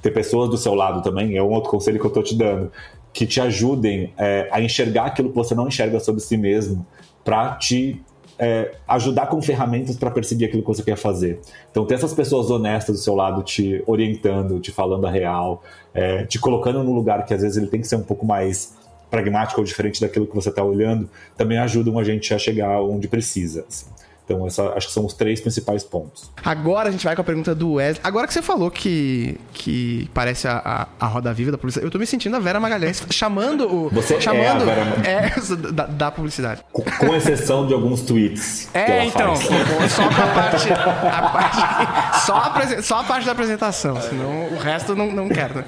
ter pessoas do seu lado também, é um outro conselho que eu tô te dando, que te ajudem é, a enxergar aquilo que você não enxerga sobre si mesmo, para te é, ajudar com ferramentas para perseguir aquilo que você quer fazer. Então, ter essas pessoas honestas do seu lado te orientando, te falando a real, é, te colocando num lugar que às vezes ele tem que ser um pouco mais pragmático ou diferente daquilo que você está olhando, também ajudam a gente a chegar onde precisa. Assim. Então, essa, acho que são os três principais pontos. Agora a gente vai com a pergunta do Wesley. Agora que você falou que, que parece a, a, a roda viva da publicidade, eu tô me sentindo a Vera Magalhães chamando o. Você chamando, é a Vera é, da, da publicidade. Com, com, exceção de alguns tweets. É, então. Faz. Só a parte. A parte só, a, só a parte da apresentação, senão o resto não, não quero. Né?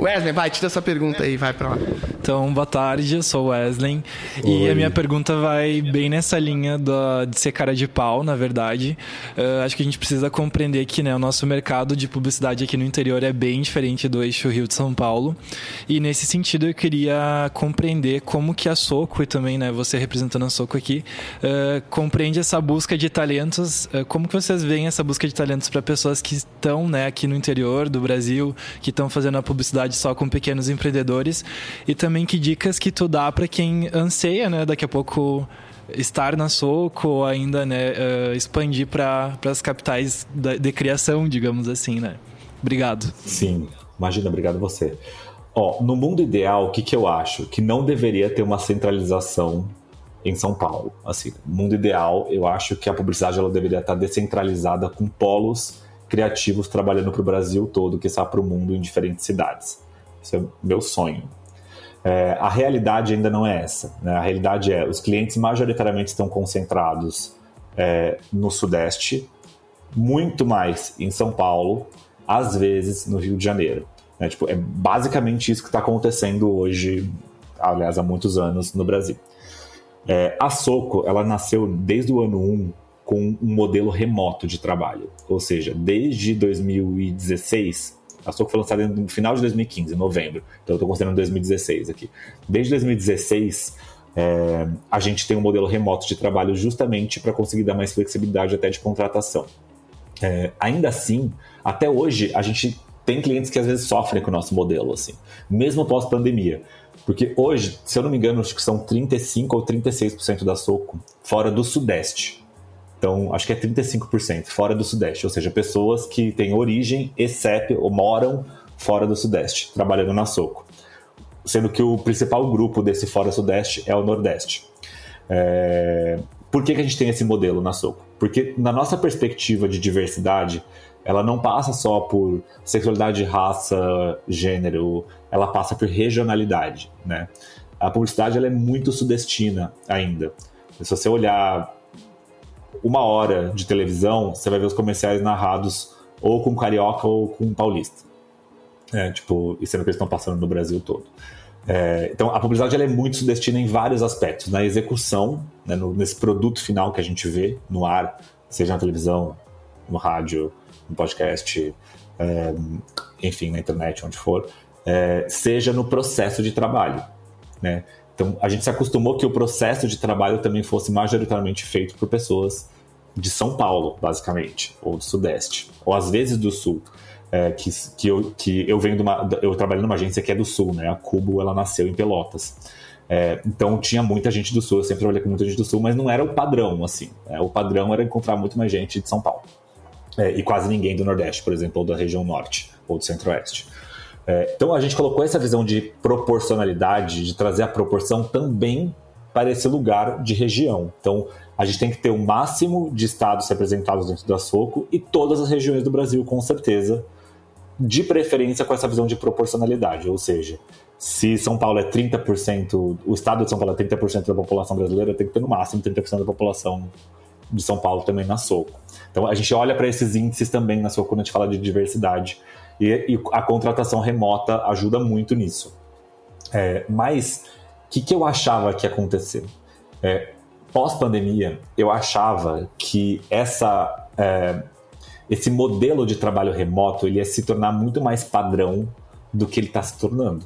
Wesley, vai, tira essa pergunta aí, vai pra lá. Então, boa tarde, eu sou o Wesley. Oi. E a minha pergunta vai bem nessa linha da, de ser cara de pau, na verdade. Uh, acho que a gente precisa compreender que né, o nosso mercado de publicidade aqui no interior é bem diferente do eixo Rio de São Paulo. E nesse sentido, eu queria compreender como que a Soco, e também né, você representando a Soco aqui, uh, compreende essa busca de talentos. Uh, como que vocês veem essa busca de talentos para pessoas que estão né, aqui no interior do Brasil, que estão fazendo a publicidade só com pequenos empreendedores e também que dicas que tu dá para quem anseia, né, daqui a pouco estar na Soco ou ainda, né, uh, expandir para as capitais da, de criação, digamos assim, né? Obrigado. Sim, imagina, obrigado você. Ó, no mundo ideal, o que, que eu acho? Que não deveria ter uma centralização em São Paulo. Assim, no mundo ideal, eu acho que a publicidade ela deveria estar descentralizada com polos criativos trabalhando para o Brasil todo, que está para o mundo em diferentes cidades. Isso é meu sonho. É, a realidade ainda não é essa. Né? A realidade é os clientes majoritariamente estão concentrados é, no Sudeste, muito mais em São Paulo, às vezes no Rio de Janeiro. Né? Tipo, é basicamente isso que está acontecendo hoje, aliás, há muitos anos no Brasil. É, a Soco, ela nasceu desde o ano 1 com um modelo remoto de trabalho. Ou seja, desde 2016, a Soco foi lançada no final de 2015, em novembro. Então eu estou considerando 2016 aqui. Desde 2016, é, a gente tem um modelo remoto de trabalho justamente para conseguir dar mais flexibilidade até de contratação. É, ainda assim, até hoje, a gente tem clientes que às vezes sofrem com o nosso modelo, assim, mesmo pós-pandemia. Porque hoje, se eu não me engano, acho que são 35 ou 36% da Soco fora do Sudeste. Então, acho que é 35% fora do Sudeste, ou seja, pessoas que têm origem e CEP ou moram fora do Sudeste, trabalhando na Soco. Sendo que o principal grupo desse fora Sudeste é o Nordeste. É... Por que, que a gente tem esse modelo na Soco? Porque, na nossa perspectiva de diversidade, ela não passa só por sexualidade, raça, gênero, ela passa por regionalidade, né? A publicidade ela é muito sudestina ainda. Se você olhar uma hora de televisão, você vai ver os comerciais narrados ou com carioca ou com paulista. É, tipo, e sendo que eles estão passando no Brasil todo. É, então, a publicidade ela é muito sudestina em vários aspectos. Na execução, né, no, nesse produto final que a gente vê no ar, seja na televisão, no rádio, no podcast, é, enfim, na internet, onde for, é, seja no processo de trabalho. Né? Então, a gente se acostumou que o processo de trabalho também fosse majoritariamente feito por pessoas de São Paulo, basicamente, ou do Sudeste, ou às vezes do Sul. é, que, que, eu, que eu venho de uma. Eu trabalho numa agência que é do Sul, né? A Cubo ela nasceu em Pelotas. É, então tinha muita gente do Sul, eu sempre trabalhei com muita gente do Sul, mas não era o padrão, assim. É, o padrão era encontrar muito mais gente de São Paulo. É, e quase ninguém do Nordeste, por exemplo, ou da região Norte, ou do Centro-Oeste. É, então a gente colocou essa visão de proporcionalidade, de trazer a proporção também para esse lugar de região. Então a gente tem que ter o máximo de estados representados dentro da Soco e todas as regiões do Brasil, com certeza, de preferência com essa visão de proporcionalidade, ou seja, se São Paulo é 30%, o estado de São Paulo é 30% da população brasileira, tem que ter no máximo 30% da população de São Paulo também na Soco. Então a gente olha para esses índices também na Soco quando a gente fala de diversidade e, e a contratação remota ajuda muito nisso. É, mas o que, que, eu achava que ia acontecer? É, Pós-pandemia, eu achava que essa é, esse modelo de trabalho remoto ele ia se tornar muito mais padrão do que ele está se tornando.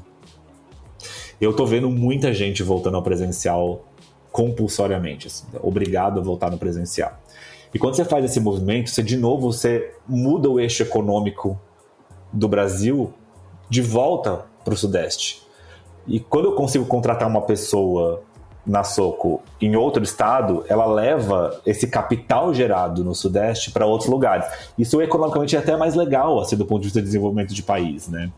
Eu estou vendo muita gente voltando ao presencial compulsoriamente, assim, obrigado a voltar no presencial. E quando você faz esse movimento, você de novo você muda o eixo econômico do Brasil de volta para o Sudeste. E quando eu consigo contratar uma pessoa na Soco em outro estado, ela leva esse capital gerado no Sudeste para outros lugares. Isso economicamente é até mais legal, assim, do ponto de vista de desenvolvimento de país, né?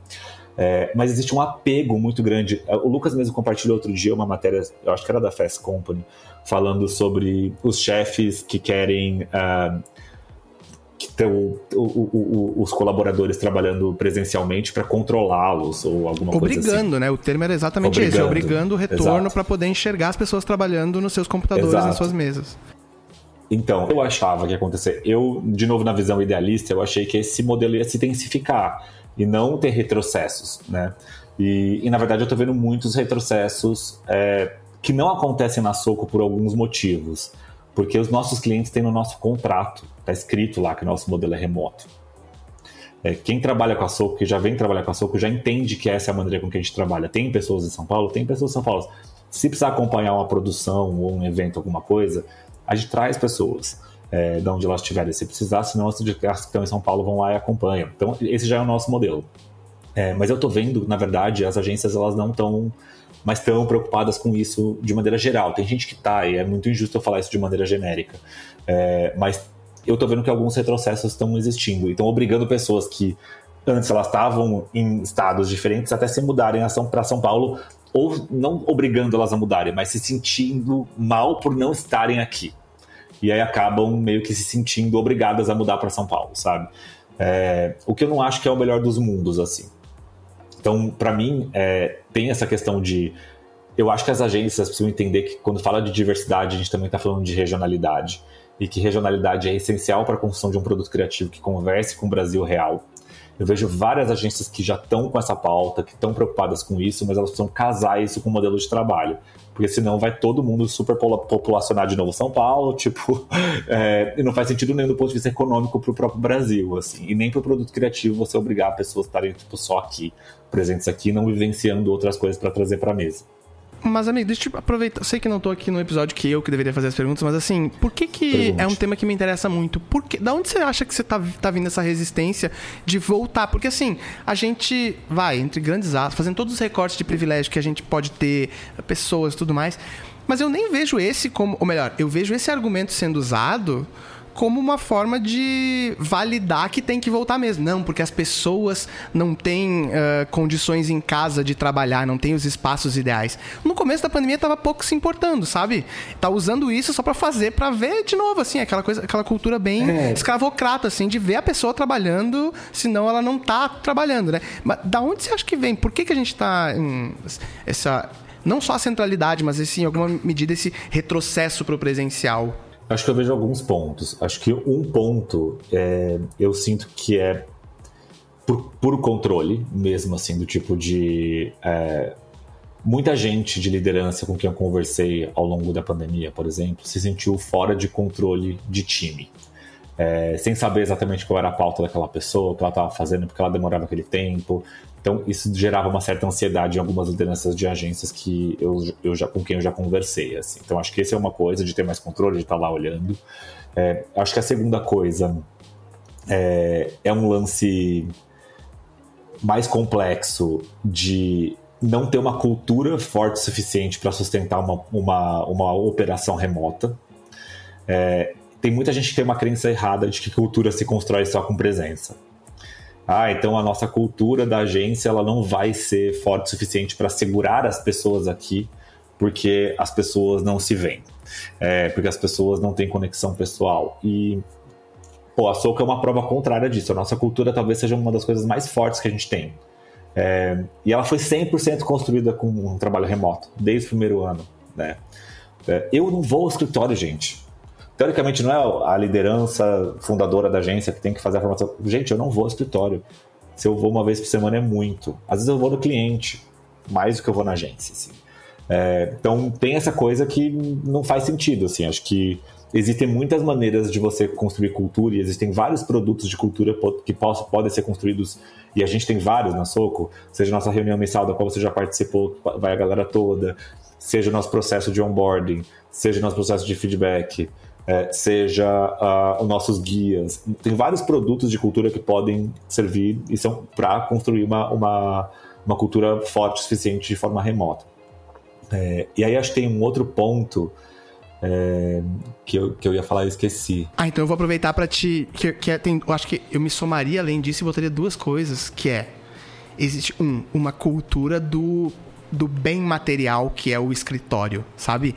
É, mas existe um apego muito grande. O Lucas mesmo compartilhou outro dia uma matéria, eu acho que era da Fast Company, falando sobre os chefes que querem uh, que ter o, o, o, os colaboradores trabalhando presencialmente para controlá-los ou alguma obrigando, coisa assim. Obrigando, né? O termo era exatamente obrigando. esse, obrigando o retorno para poder enxergar as pessoas trabalhando nos seus computadores, Exato. nas suas mesas. Então, eu achava que ia acontecer. Eu, de novo, na visão idealista, eu achei que esse modelo ia se intensificar e não ter retrocessos, né? E, e na verdade, eu estou vendo muitos retrocessos é, que não acontecem na Soco por alguns motivos porque os nossos clientes têm no nosso contrato, está escrito lá que o nosso modelo é remoto. É, quem trabalha com a Soco, que já vem trabalhar com a Soco, já entende que essa é a maneira com que a gente trabalha. Tem pessoas em São Paulo? Tem pessoas em São Paulo. Se precisar acompanhar uma produção ou um evento, alguma coisa, a gente traz pessoas é, de onde elas estiverem. Se precisar, senão as que estão em São Paulo vão lá e acompanham. Então, esse já é o nosso modelo. É, mas eu estou vendo, na verdade, as agências elas não estão mas estão preocupadas com isso de maneira geral. Tem gente que está, e é muito injusto eu falar isso de maneira genérica, é, mas eu estou vendo que alguns retrocessos estão existindo e estão obrigando pessoas que antes elas estavam em estados diferentes até se mudarem para São Paulo, ou não obrigando elas a mudarem, mas se sentindo mal por não estarem aqui. E aí acabam meio que se sentindo obrigadas a mudar para São Paulo, sabe? É, o que eu não acho que é o melhor dos mundos, assim. Então, para mim, é, tem essa questão de. Eu acho que as agências precisam entender que quando fala de diversidade, a gente também está falando de regionalidade. E que regionalidade é essencial para a construção de um produto criativo que converse com o Brasil real. Eu vejo várias agências que já estão com essa pauta, que estão preocupadas com isso, mas elas precisam casar isso com o modelo de trabalho porque senão vai todo mundo super populacionar de novo São Paulo, tipo, é, e não faz sentido nem do ponto de vista econômico para o próprio Brasil, assim, e nem para o produto criativo você obrigar pessoas a estarem tipo, só aqui, presentes aqui, não vivenciando outras coisas para trazer para a mesa. Mas, amigo, deixa eu aproveitar. Sei que não tô aqui no episódio que eu que deveria fazer as perguntas, mas assim, por que que Pergunte. é um tema que me interessa muito? Por que, da onde você acha que você tá, tá vindo essa resistência de voltar? Porque assim, a gente vai, entre grandes aspas, fazendo todos os recortes de privilégio que a gente pode ter, pessoas e tudo mais. Mas eu nem vejo esse como. Ou melhor, eu vejo esse argumento sendo usado como uma forma de validar que tem que voltar mesmo. Não, porque as pessoas não têm uh, condições em casa de trabalhar, não têm os espaços ideais. No começo da pandemia tava pouco se importando, sabe? Tá usando isso só para fazer, para ver de novo, assim, aquela coisa, aquela cultura bem é. escravocrata, assim, de ver a pessoa trabalhando, senão ela não tá trabalhando, né? Mas da onde você acha que vem? Por que, que a gente tá em essa não só a centralidade, mas esse, em alguma medida esse retrocesso para o presencial? Acho que eu vejo alguns pontos. Acho que um ponto é, eu sinto que é por puro controle, mesmo assim, do tipo de. É, muita gente de liderança com quem eu conversei ao longo da pandemia, por exemplo, se sentiu fora de controle de time. É, sem saber exatamente qual era a pauta daquela pessoa, o que ela estava fazendo, porque ela demorava aquele tempo, então, isso gerava uma certa ansiedade em algumas lideranças de agências que eu, eu já, com quem eu já conversei. Assim. Então, acho que essa é uma coisa de ter mais controle, de estar lá olhando. É, acho que a segunda coisa é, é um lance mais complexo de não ter uma cultura forte o suficiente para sustentar uma, uma, uma operação remota. É, tem muita gente que tem uma crença errada de que cultura se constrói só com presença. Ah, então a nossa cultura da agência ela não vai ser forte o suficiente para segurar as pessoas aqui, porque as pessoas não se veem, é, porque as pessoas não têm conexão pessoal. E pô, a Soca é uma prova contrária disso. A nossa cultura talvez seja uma das coisas mais fortes que a gente tem. É, e ela foi 100% construída com um trabalho remoto, desde o primeiro ano. Né? É, eu não vou ao escritório, gente. Teoricamente, não é a liderança fundadora da agência que tem que fazer a formação. Gente, eu não vou ao escritório. Se eu vou uma vez por semana é muito. Às vezes eu vou no cliente, mais do que eu vou na agência. Assim. É, então tem essa coisa que não faz sentido. Assim. Acho que existem muitas maneiras de você construir cultura e existem vários produtos de cultura que podem ser construídos e a gente tem vários na Soco, seja nossa reunião mensal da qual você já participou, vai a galera toda, seja nosso processo de onboarding, seja nosso processo de feedback, é, seja uh, os nossos guias. Tem vários produtos de cultura que podem servir e são para construir uma, uma, uma cultura forte o suficiente de forma remota. É, e aí acho que tem um outro ponto é, que, eu, que eu ia falar e esqueci. Ah, então eu vou aproveitar para te. Que, que é, tem, eu acho que eu me somaria além disso e botaria duas coisas, que é. Existe, um, uma cultura do, do bem material que é o escritório, sabe?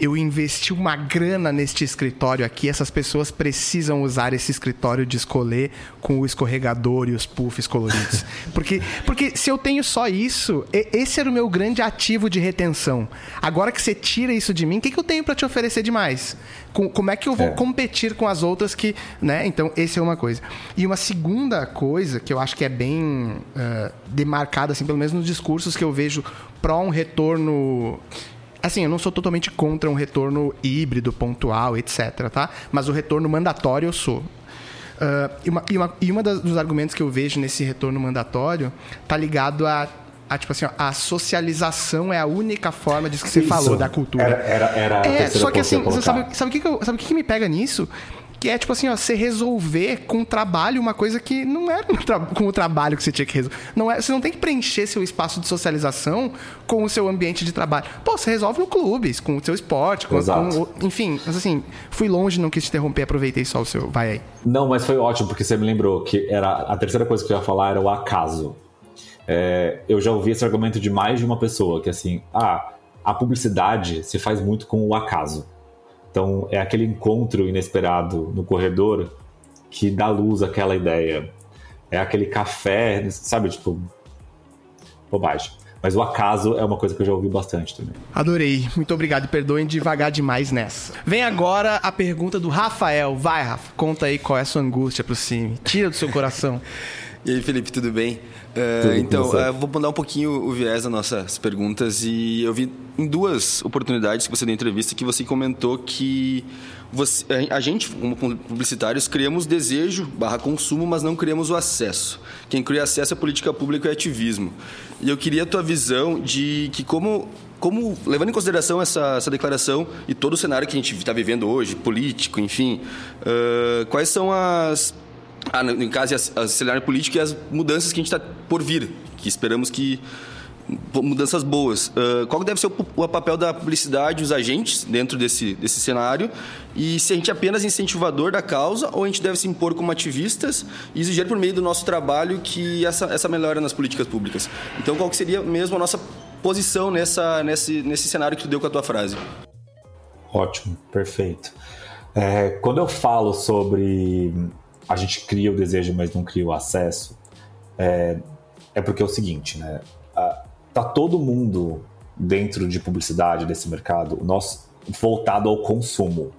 Eu investi uma grana neste escritório aqui, essas pessoas precisam usar esse escritório de escolher com o escorregador e os puffs coloridos. Porque, porque se eu tenho só isso, esse era o meu grande ativo de retenção. Agora que você tira isso de mim, o que, que eu tenho para te oferecer demais? Como é que eu vou é. competir com as outras que, né? Então, esse é uma coisa. E uma segunda coisa que eu acho que é bem uh, demarcada, assim, pelo menos nos discursos que eu vejo pró um retorno Assim, eu não sou totalmente contra um retorno híbrido, pontual, etc, tá? Mas o retorno mandatório eu sou. Uh, e uma, e uma, e uma das, dos argumentos que eu vejo nesse retorno mandatório tá ligado a, a tipo assim, ó, a socialização é a única forma disso que você Isso. falou, da cultura. Era, era, era é, só que assim, sabe, sabe o que, que, eu, sabe que, que me pega nisso? Que é tipo assim, ó, você resolver com o trabalho uma coisa que não era com o trabalho que você tinha que resolver. Não é, você não tem que preencher seu espaço de socialização com o seu ambiente de trabalho. Pô, você resolve no clube, com o seu esporte, com, com enfim, mas assim, fui longe, não quis te interromper, aproveitei só o seu. Vai aí. Não, mas foi ótimo, porque você me lembrou que era a terceira coisa que eu ia falar era o acaso. É, eu já ouvi esse argumento de mais de uma pessoa, que assim, ah, a publicidade se faz muito com o acaso. Então é aquele encontro inesperado no corredor que dá luz àquela ideia. É aquele café, sabe, tipo, bobagem. Mas o acaso é uma coisa que eu já ouvi bastante também. Adorei. Muito obrigado. E perdoem devagar demais nessa. Vem agora a pergunta do Rafael. Vai, Rafa. Conta aí qual é a sua angústia pro Cime. Tira do seu coração. e aí, Felipe, tudo bem? Uh, então, uh, vou mudar um pouquinho o viés das nossas perguntas e eu vi em duas oportunidades que você deu entrevista que você comentou que você, a gente, como publicitários, criamos desejo barra consumo, mas não criamos o acesso. Quem cria acesso à política pública é ativismo. E eu queria a tua visão de que como como levando em consideração essa, essa declaração e todo o cenário que a gente está vivendo hoje, político, enfim, uh, quais são as ah, no caso, a cenário político e as mudanças que a gente está por vir, que esperamos que mudanças boas. Uh, qual deve ser o, o, papel da publicidade, os agentes dentro desse, desse cenário? E se a gente é apenas incentivador da causa ou a gente deve se impor como ativistas e exigir por meio do nosso trabalho que essa, essa melhora nas políticas públicas? Então, qual seria mesmo a nossa posição nessa, nesse, nesse cenário que tu deu com a tua frase? Ótimo, perfeito. É, quando eu falo sobre a gente cria o desejo, mas não cria o acesso, é, é porque é o seguinte, né? Tá todo mundo dentro de publicidade desse mercado, nós voltado ao consumo.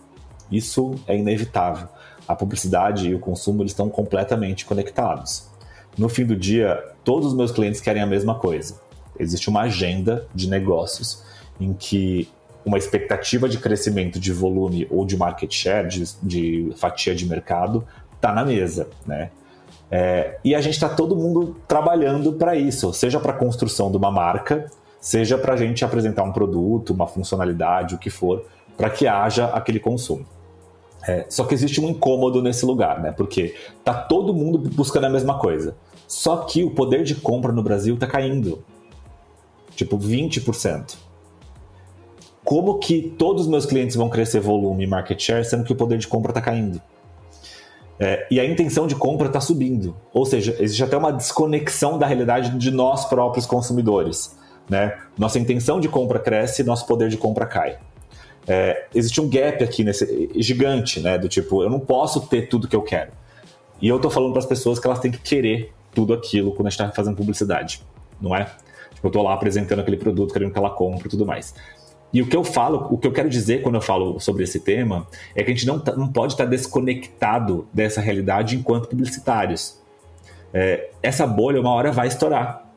Isso é inevitável. A publicidade e o consumo eles estão completamente conectados. No fim do dia, todos os meus clientes querem a mesma coisa. Existe uma agenda de negócios em que uma expectativa de crescimento de volume ou de market share, de, de fatia de mercado, está na mesa, né? É, e a gente está todo mundo trabalhando para isso, seja para a construção de uma marca, seja para a gente apresentar um produto, uma funcionalidade, o que for, para que haja aquele consumo. É, só que existe um incômodo nesse lugar, né? Porque tá todo mundo buscando a mesma coisa. Só que o poder de compra no Brasil está caindo. Tipo, 20%. Como que todos os meus clientes vão crescer volume e market share, sendo que o poder de compra está caindo? É, e a intenção de compra está subindo. Ou seja, existe até uma desconexão da realidade de nós próprios consumidores. Né? Nossa intenção de compra cresce, nosso poder de compra cai. É, existe um gap aqui nesse gigante, né? Do tipo, eu não posso ter tudo que eu quero. E eu tô falando para as pessoas que elas têm que querer tudo aquilo quando a gente está fazendo publicidade, não é? Tipo, eu tô lá apresentando aquele produto, querendo que ela compre e tudo mais. E o que eu falo, o que eu quero dizer quando eu falo sobre esse tema é que a gente não, tá, não pode estar tá desconectado dessa realidade enquanto publicitários. É, essa bolha uma hora vai estourar.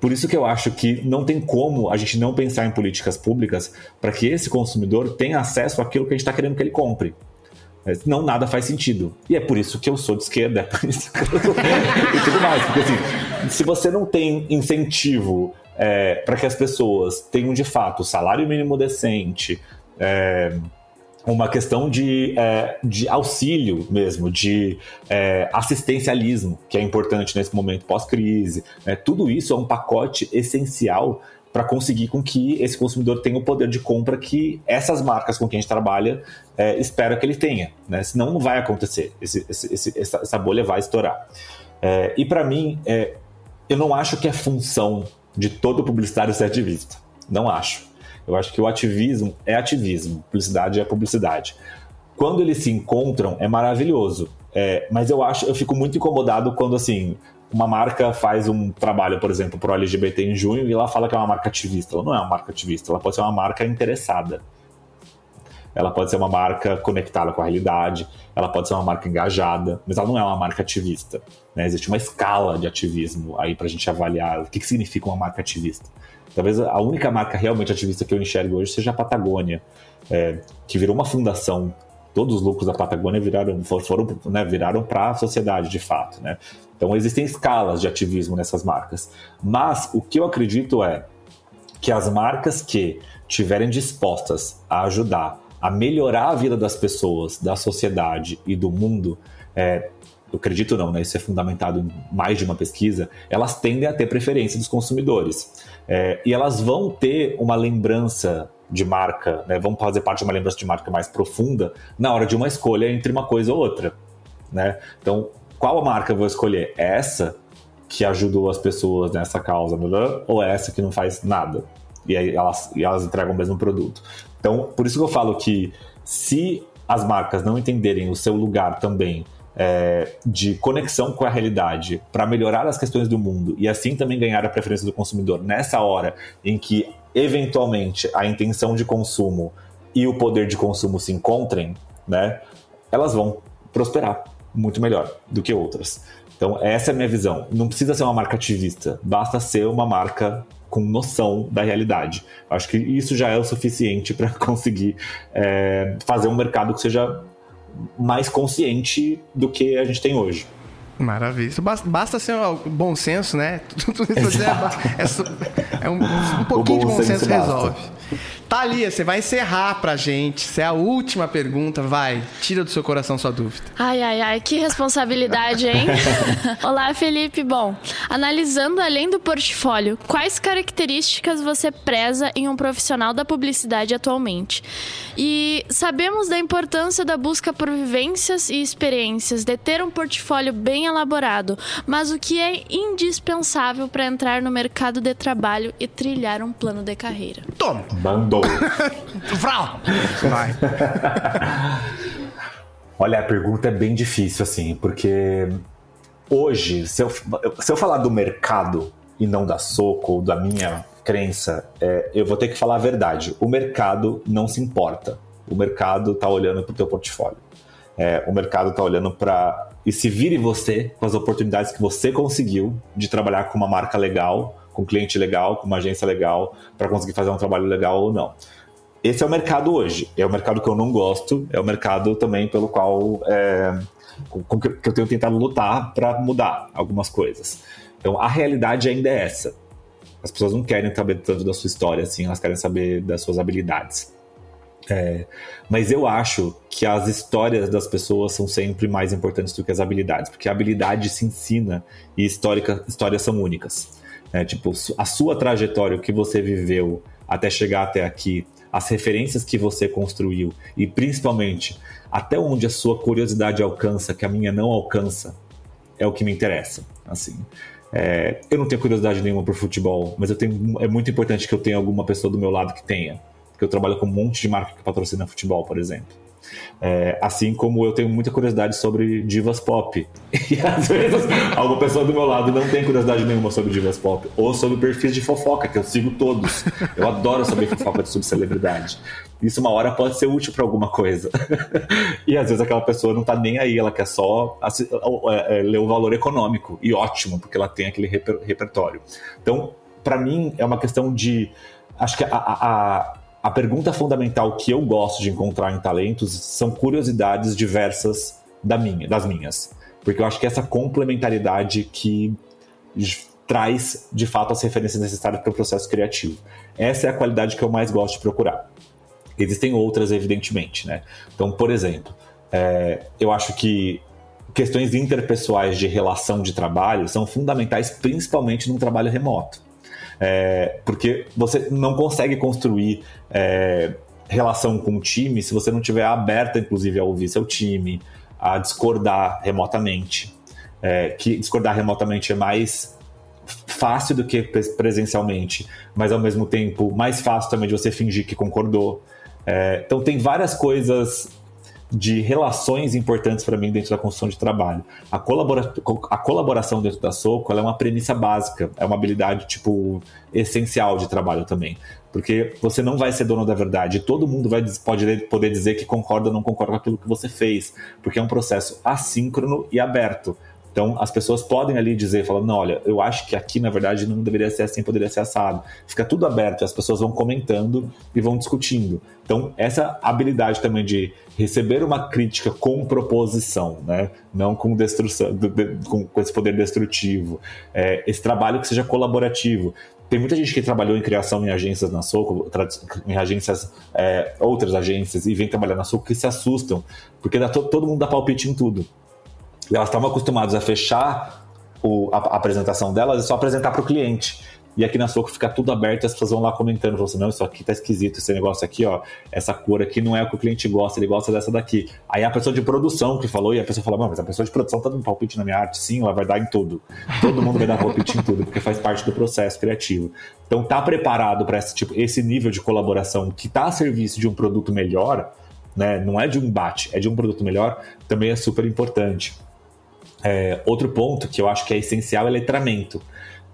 Por isso que eu acho que não tem como a gente não pensar em políticas públicas para que esse consumidor tenha acesso àquilo que a gente está querendo que ele compre. É, senão nada faz sentido. E é por isso que eu sou de esquerda, é por isso que eu... e tudo mais. Porque assim, se você não tem incentivo é, para que as pessoas tenham de fato salário mínimo decente, é, uma questão de, é, de auxílio mesmo, de é, assistencialismo, que é importante nesse momento pós-crise. Né? Tudo isso é um pacote essencial para conseguir com que esse consumidor tenha o poder de compra que essas marcas com quem a gente trabalha é, espera que ele tenha. Né? Senão não vai acontecer, esse, esse, essa, bolha vai estourar. É, e para mim, é, eu não acho que é função de todo publicitário ser ativista. Não acho. Eu acho que o ativismo é ativismo, publicidade é publicidade. Quando eles se encontram, é maravilhoso. É, mas eu acho, eu fico muito incomodado quando assim uma marca faz um trabalho, por exemplo, para o LGBT em junho e ela fala que é uma marca ativista. Ela não é uma marca ativista, ela pode ser uma marca interessada. Ela pode ser uma marca conectada com a realidade, ela pode ser uma marca engajada, mas ela não é uma marca ativista. Né? Existe uma escala de ativismo aí para a gente avaliar o que, que significa uma marca ativista. Talvez a única marca realmente ativista que eu enxergo hoje seja a Patagônia, é, que virou uma fundação todos os lucros da Patagônia viraram foram né, viraram para a sociedade de fato né então existem escalas de ativismo nessas marcas mas o que eu acredito é que as marcas que tiverem dispostas a ajudar a melhorar a vida das pessoas, da sociedade e do mundo, é, eu acredito não, né? Isso é fundamentado em mais de uma pesquisa. Elas tendem a ter preferência dos consumidores é, e elas vão ter uma lembrança de marca, né? Vão fazer parte de uma lembrança de marca mais profunda na hora de uma escolha entre uma coisa ou outra, né? Então, qual marca eu vou escolher? Essa que ajudou as pessoas nessa causa, ou essa que não faz nada? E aí elas, e elas entregam o mesmo produto. Então, por isso que eu falo que se as marcas não entenderem o seu lugar também é, de conexão com a realidade para melhorar as questões do mundo e assim também ganhar a preferência do consumidor nessa hora em que eventualmente a intenção de consumo e o poder de consumo se encontrem, né, elas vão prosperar muito melhor do que outras. Então, essa é a minha visão. Não precisa ser uma marca ativista, basta ser uma marca com noção da realidade. Acho que isso já é o suficiente para conseguir é, fazer um mercado que seja mais consciente do que a gente tem hoje. Maravilha. Isso basta, ser um bom senso, né? Tudo isso é, é, um, um pouquinho de bom senso, senso resolve. Thalia, você vai encerrar pra gente. Se é a última pergunta, vai. Tira do seu coração sua dúvida. Ai, ai, ai, que responsabilidade, hein? Olá, Felipe. Bom, analisando além do portfólio, quais características você preza em um profissional da publicidade atualmente? E sabemos da importância da busca por vivências e experiências, de ter um portfólio bem elaborado, mas o que é indispensável para entrar no mercado de trabalho e trilhar um plano de carreira? Toma! Mandou. Vral! Vai. Olha, a pergunta é bem difícil, assim, porque hoje, se eu, se eu falar do mercado e não da Soco ou da minha crença, é, eu vou ter que falar a verdade. O mercado não se importa. O mercado está olhando para o teu portfólio. É, o mercado está olhando para e se vire você com as oportunidades que você conseguiu de trabalhar com uma marca legal, com um cliente legal, com uma agência legal, para conseguir fazer um trabalho legal ou não. Esse é o mercado hoje. É o mercado que eu não gosto, é o mercado também pelo qual é, com, que eu tenho tentado lutar para mudar algumas coisas. Então, a realidade ainda é essa. As pessoas não querem saber tanto da sua história, assim, elas querem saber das suas habilidades. É, mas eu acho que as histórias das pessoas são sempre mais importantes do que as habilidades, porque a habilidade se ensina e histórica, histórias são únicas. É, tipo, a sua trajetória, o que você viveu até chegar até aqui, as referências que você construiu e principalmente até onde a sua curiosidade alcança, que a minha não alcança, é o que me interessa. Assim, é, eu não tenho curiosidade nenhuma por futebol, mas eu tenho, é muito importante que eu tenha alguma pessoa do meu lado que tenha porque eu trabalho com um monte de marca que patrocina futebol, por exemplo. É, assim como eu tenho muita curiosidade sobre divas pop. E às vezes alguma pessoa do meu lado não tem curiosidade nenhuma sobre divas pop. Ou sobre perfis de fofoca, que eu sigo todos. Eu adoro saber fofoca sobre celebridade. Isso uma hora pode ser útil para alguma coisa. e às vezes aquela pessoa não tá nem aí, ela quer só é, é, ler o valor econômico. E ótimo, porque ela tem aquele reper repertório. Então, para mim, é uma questão de. Acho que a a pergunta fundamental que eu gosto de encontrar em talentos são curiosidades diversas da minha, das minhas. Porque eu acho que essa complementaridade que traz, de fato, as referências necessárias para o processo criativo. Essa é a qualidade que eu mais gosto de procurar. Existem outras, evidentemente, né? Então, por exemplo, é, eu acho que questões interpessoais de relação de trabalho são fundamentais, principalmente num trabalho remoto. É, porque você não consegue construir é, relação com o time se você não tiver aberta, inclusive, a ouvir seu time, a discordar remotamente. É, que discordar remotamente é mais fácil do que presencialmente, mas ao mesmo tempo mais fácil também de você fingir que concordou. É, então tem várias coisas de relações importantes para mim dentro da construção de trabalho. A, colabora a colaboração dentro da Soco é uma premissa básica, é uma habilidade tipo essencial de trabalho também. Porque você não vai ser dono da verdade. Todo mundo vai pode poder dizer que concorda ou não concorda com aquilo que você fez. Porque é um processo assíncrono e aberto. Então, as pessoas podem ali dizer, falando, olha, eu acho que aqui, na verdade, não deveria ser assim, poderia ser assado. Fica tudo aberto, as pessoas vão comentando e vão discutindo. Então, essa habilidade também de receber uma crítica com proposição, né? não com destruição, com, com esse poder destrutivo. É, esse trabalho que seja colaborativo. Tem muita gente que trabalhou em criação em agências na Soco, em agências, é, outras agências, e vem trabalhar na Soco que se assustam, porque dá to, todo mundo dá palpite em tudo. Elas estavam acostumadas a fechar o, a, a, apresentação delas e só apresentar para o cliente. E aqui na Soco fica tudo aberto as pessoas vão lá comentando, falando assim, não, isso aqui tá esquisito, esse negócio aqui, ó, essa cor aqui não é o que o cliente gosta, ele gosta dessa daqui. Aí a pessoa de produção que falou, e a pessoa fala, mas a pessoa de produção tá dando palpite na minha arte, sim, ela vai dar em tudo. Todo mundo vai dar palpite em tudo, porque faz parte do processo criativo. Então tá preparado para esse tipo, esse nível de colaboração que tá a serviço de um produto melhor, né? Não é de um embate, é de um produto melhor, também é super importante. É, outro ponto que eu acho que é essencial é letramento.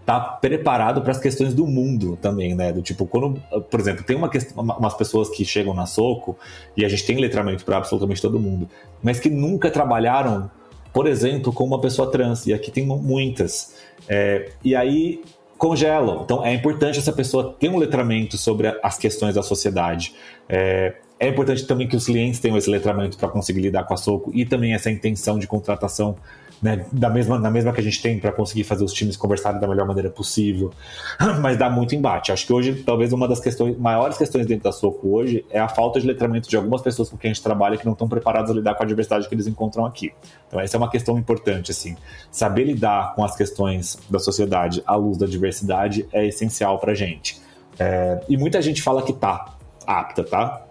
Tá preparado para as questões do mundo também, né? Do tipo, quando, por exemplo, tem uma questão, umas pessoas que chegam na Soco e a gente tem letramento para absolutamente todo mundo, mas que nunca trabalharam, por exemplo, com uma pessoa trans, e aqui tem muitas. É, e aí congelam. Então é importante essa pessoa ter um letramento sobre as questões da sociedade. É, é importante também que os clientes tenham esse letramento para conseguir lidar com a Soco e também essa intenção de contratação né, da mesma, na mesma que a gente tem para conseguir fazer os times conversarem da melhor maneira possível, mas dá muito embate. Acho que hoje, talvez uma das questões, maiores questões dentro da Soco hoje é a falta de letramento de algumas pessoas com quem a gente trabalha que não estão preparadas a lidar com a diversidade que eles encontram aqui. Então, essa é uma questão importante, assim. Saber lidar com as questões da sociedade à luz da diversidade é essencial para gente. É, e muita gente fala que tá apta, tá?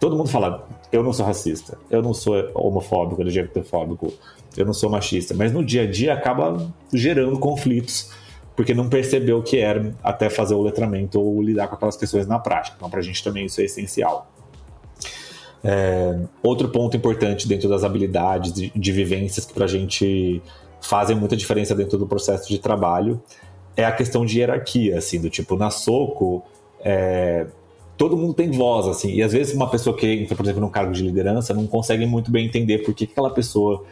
Todo mundo fala, eu não sou racista, eu não sou homofóbico, LGBTfóbico, eu não sou machista, mas no dia a dia acaba gerando conflitos porque não percebeu o que era até fazer o letramento ou lidar com aquelas questões na prática. Então, para a gente também isso é essencial. É, outro ponto importante dentro das habilidades de, de vivências que para a gente fazem muita diferença dentro do processo de trabalho é a questão de hierarquia, assim, do tipo, na Soco, é, todo mundo tem voz, assim, e às vezes uma pessoa que entra, por exemplo, num cargo de liderança não consegue muito bem entender por que aquela pessoa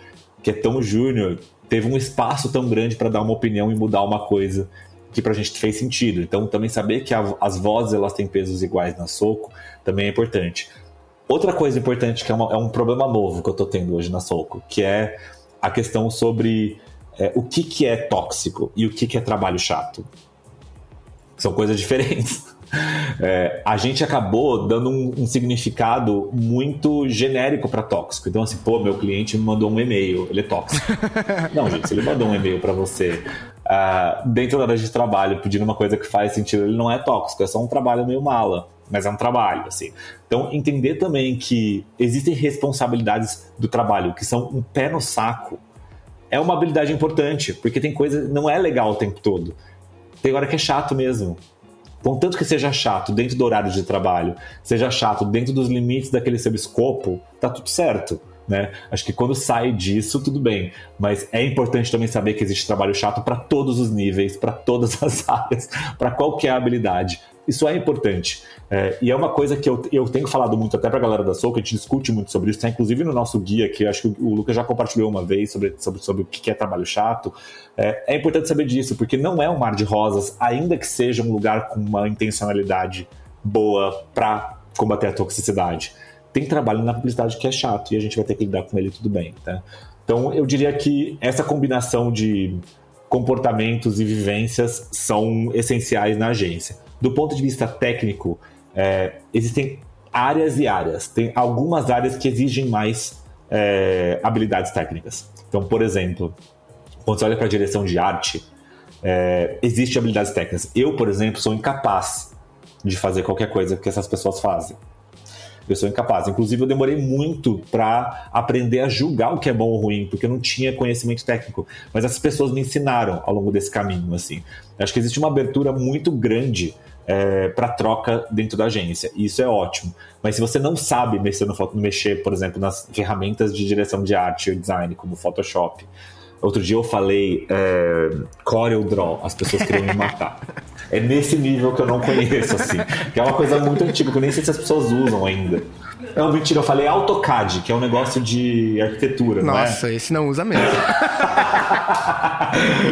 que é tão júnior, teve um espaço tão grande para dar uma opinião e mudar uma coisa que para a gente fez sentido. Então, também saber que a, as vozes elas têm pesos iguais na Soco também é importante. Outra coisa importante que é, uma, é um problema novo que eu estou tendo hoje na Soco, que é a questão sobre é, o que, que é tóxico e o que, que é trabalho chato. São coisas diferentes. É, a gente acabou dando um, um significado muito genérico para tóxico. Então, assim, pô, meu cliente me mandou um e-mail, ele é tóxico. Não, gente, se ele mandou um e-mail para você uh, dentro da área de trabalho pedindo uma coisa que faz sentido, ele não é tóxico, é só um trabalho meio mala mas é um trabalho, assim. Então, entender também que existem responsabilidades do trabalho que são um pé no saco é uma habilidade importante, porque tem coisa não é legal o tempo todo. Tem hora que é chato mesmo. Contanto que seja chato dentro do horário de trabalho, seja chato dentro dos limites daquele seu escopo, tá tudo certo. Né? Acho que quando sai disso, tudo bem. Mas é importante também saber que existe trabalho chato para todos os níveis, para todas as áreas, para qualquer habilidade. Isso é importante. É, e é uma coisa que eu, eu tenho falado muito até para a galera da Soul, que a gente discute muito sobre isso, tá inclusive no nosso guia, que acho que o Lucas já compartilhou uma vez sobre, sobre, sobre o que é trabalho chato. É, é importante saber disso, porque não é um mar de rosas, ainda que seja um lugar com uma intencionalidade boa para combater a toxicidade. Tem trabalho na publicidade que é chato e a gente vai ter que lidar com ele tudo bem. Tá? Então eu diria que essa combinação de comportamentos e vivências são essenciais na agência. Do ponto de vista técnico, é, existem áreas e áreas. Tem algumas áreas que exigem mais é, habilidades técnicas. Então, por exemplo, quando você olha para a direção de arte, é, existem habilidades técnicas. Eu, por exemplo, sou incapaz de fazer qualquer coisa que essas pessoas fazem. Eu sou incapaz. Inclusive, eu demorei muito para aprender a julgar o que é bom ou ruim, porque eu não tinha conhecimento técnico. Mas essas pessoas me ensinaram ao longo desse caminho. Assim, acho que existe uma abertura muito grande é, para troca dentro da agência. E isso é ótimo. Mas se você não sabe mexer, no, mexer, por exemplo, nas ferramentas de direção de arte ou design, como Photoshop. Outro dia eu falei é, Corel Draw, as pessoas queriam me matar. É nesse nível que eu não conheço, assim. Que é uma coisa muito antiga, que eu nem sei se as pessoas usam ainda. Não, mentira, eu falei AutoCAD, que é um negócio de arquitetura, Nossa, não é? esse não usa mesmo.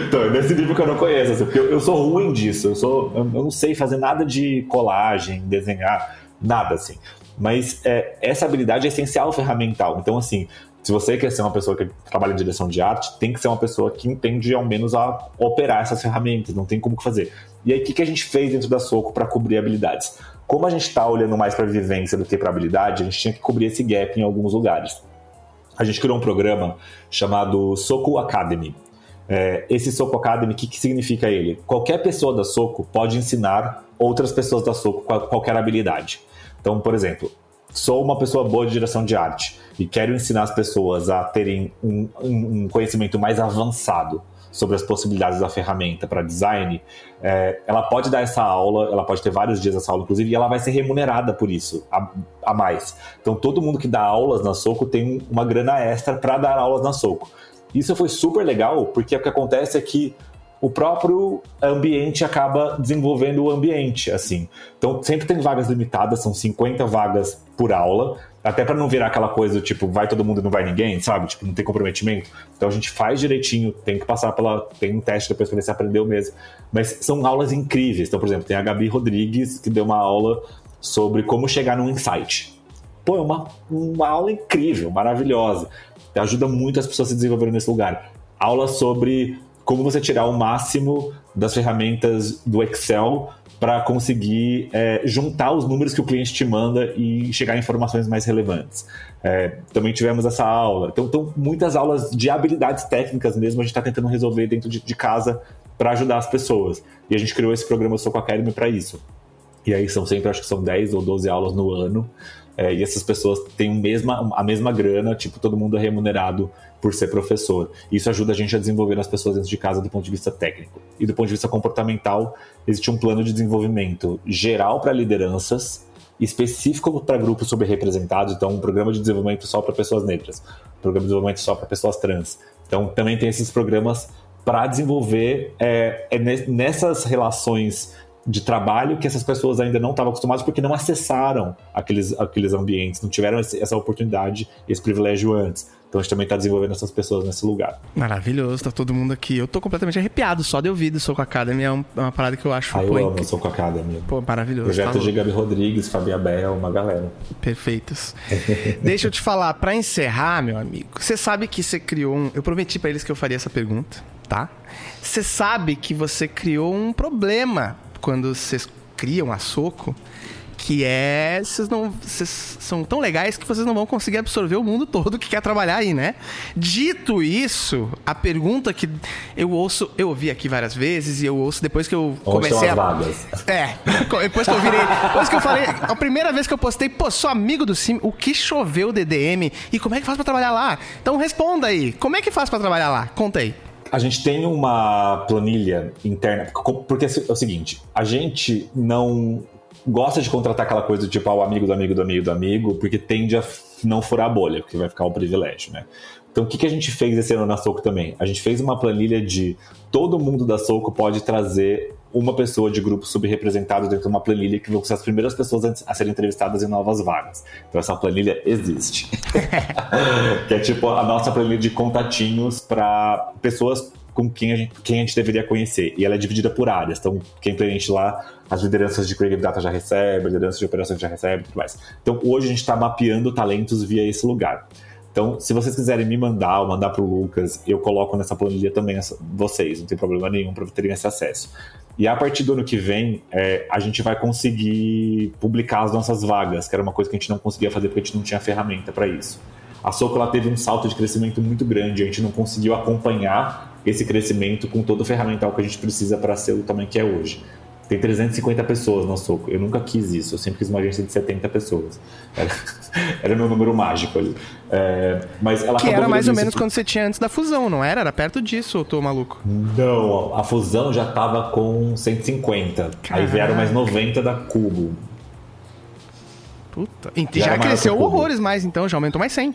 então, é nesse nível que eu não conheço, assim, porque eu, eu, sou ruim disso. Eu, sou, eu, eu, não sei fazer nada de colagem, desenhar, nada assim. Mas é, essa habilidade é essencial ferramental. Então, assim, se você quer ser uma pessoa que trabalha em direção de arte, tem que ser uma pessoa que entende ao menos a operar essas ferramentas, não tem como fazer. E aí, o que, que a gente fez dentro da Soco para cobrir habilidades? Como a gente está olhando mais para vivência do que para habilidade, a gente tinha que cobrir esse gap em alguns lugares. A gente criou um programa chamado Soco Academy. É, esse Soco Academy, o que, que significa ele? Qualquer pessoa da Soco pode ensinar outras pessoas da Soco qualquer habilidade. Então, por exemplo, sou uma pessoa boa de direção de arte e quero ensinar as pessoas a terem um, um conhecimento mais avançado sobre as possibilidades da ferramenta para design, é, ela pode dar essa aula, ela pode ter vários dias essa aula, inclusive, e ela vai ser remunerada por isso, a, a mais. Então, todo mundo que dá aulas na Soco tem uma grana extra para dar aulas na Soco. Isso foi super legal, porque o que acontece é que o próprio ambiente acaba desenvolvendo o ambiente, assim. Então, sempre tem vagas limitadas, são 50 vagas por aula, até para não virar aquela coisa tipo, vai todo mundo e não vai ninguém, sabe? Tipo, não tem comprometimento. Então a gente faz direitinho, tem que passar pela. Tem um teste depois pra ver se aprendeu mesmo. Mas são aulas incríveis. Então, por exemplo, tem a Gabi Rodrigues, que deu uma aula sobre como chegar num insight. Pô, é uma, uma aula incrível, maravilhosa. Ajuda muito as pessoas a se desenvolverem nesse lugar. Aula sobre como você tirar o máximo das ferramentas do Excel para conseguir é, juntar os números que o cliente te manda e chegar a informações mais relevantes. É, também tivemos essa aula. Então, então, muitas aulas de habilidades técnicas mesmo a gente está tentando resolver dentro de, de casa para ajudar as pessoas. E a gente criou esse programa Soco Academy para isso. E aí são sempre, acho que são 10 ou 12 aulas no ano. É, e essas pessoas têm mesma, a mesma grana, tipo, todo mundo é remunerado por ser professor. Isso ajuda a gente a desenvolver as pessoas dentro de casa do ponto de vista técnico. E do ponto de vista comportamental, existe um plano de desenvolvimento geral para lideranças, específico para grupos subrepresentados, então um programa de desenvolvimento só para pessoas negras, um programa de desenvolvimento só para pessoas trans. Então também tem esses programas para desenvolver é, é nessas relações de trabalho que essas pessoas ainda não estavam acostumadas porque não acessaram aqueles, aqueles ambientes, não tiveram essa oportunidade, esse privilégio antes. Então a gente também está desenvolvendo essas pessoas nesse lugar. Maravilhoso, tá todo mundo aqui. Eu tô completamente arrepiado só de ouvir do Soco Academy. É, é uma parada que eu acho. Ah, eu pô, amo o Soco Academy. Pô, maravilhoso. Projeto de Gabi Rodrigues, Fabia Bel, uma galera. Perfeitos. Deixa eu te falar, para encerrar, meu amigo, você sabe que você criou um. Eu prometi para eles que eu faria essa pergunta, tá? Você sabe que você criou um problema quando você criam a Soco que é vocês não vocês são tão legais que vocês não vão conseguir absorver o mundo todo que quer trabalhar aí, né? Dito isso, a pergunta que eu ouço, eu ouvi aqui várias vezes e eu ouço depois que eu comecei a vagas? É, depois que eu virei, depois que eu falei, a primeira vez que eu postei, pô, sou amigo do Sim, o que choveu DDM e como é que faz para trabalhar lá? Então responda aí, como é que faz para trabalhar lá? Conta aí. A gente tem uma planilha interna, porque é o seguinte, a gente não gosta de contratar aquela coisa tipo, ah, o amigo do amigo do amigo do amigo, porque tende a não furar a bolha, porque vai ficar um privilégio, né? Então, o que, que a gente fez esse ano na Soco também? A gente fez uma planilha de todo mundo da Soco pode trazer uma pessoa de grupo subrepresentado dentro de uma planilha que vão ser as primeiras pessoas a serem entrevistadas em novas vagas. Então, essa planilha existe. que é tipo a nossa planilha de contatinhos para pessoas com quem a, gente, quem a gente deveria conhecer. E ela é dividida por áreas. Então, quem preenche lá, as lideranças de Creative Data já recebe, as lideranças de operações já recebe e tudo mais. Então, hoje a gente está mapeando talentos via esse lugar. Então, se vocês quiserem me mandar ou mandar para o Lucas, eu coloco nessa planilha também vocês, não tem problema nenhum para terem esse acesso. E a partir do ano que vem, é, a gente vai conseguir publicar as nossas vagas, que era uma coisa que a gente não conseguia fazer porque a gente não tinha ferramenta para isso. A Soco ela teve um salto de crescimento muito grande, a gente não conseguiu acompanhar esse crescimento com todo o ferramental que a gente precisa para ser o tamanho que é hoje. Tem 350 pessoas no Soco. Eu nunca quis isso. Eu sempre quis uma agência de 70 pessoas. Era, era meu número mágico ali. É, mas ela que era mais ou menos quando você tinha antes da fusão, não era? Era perto disso, eu tô maluco? Não, a fusão já tava com 150. Caramba. Aí vieram mais 90 da Cubo. Puta. E já, já cresceu horrores mais, então. Já aumentou mais 100.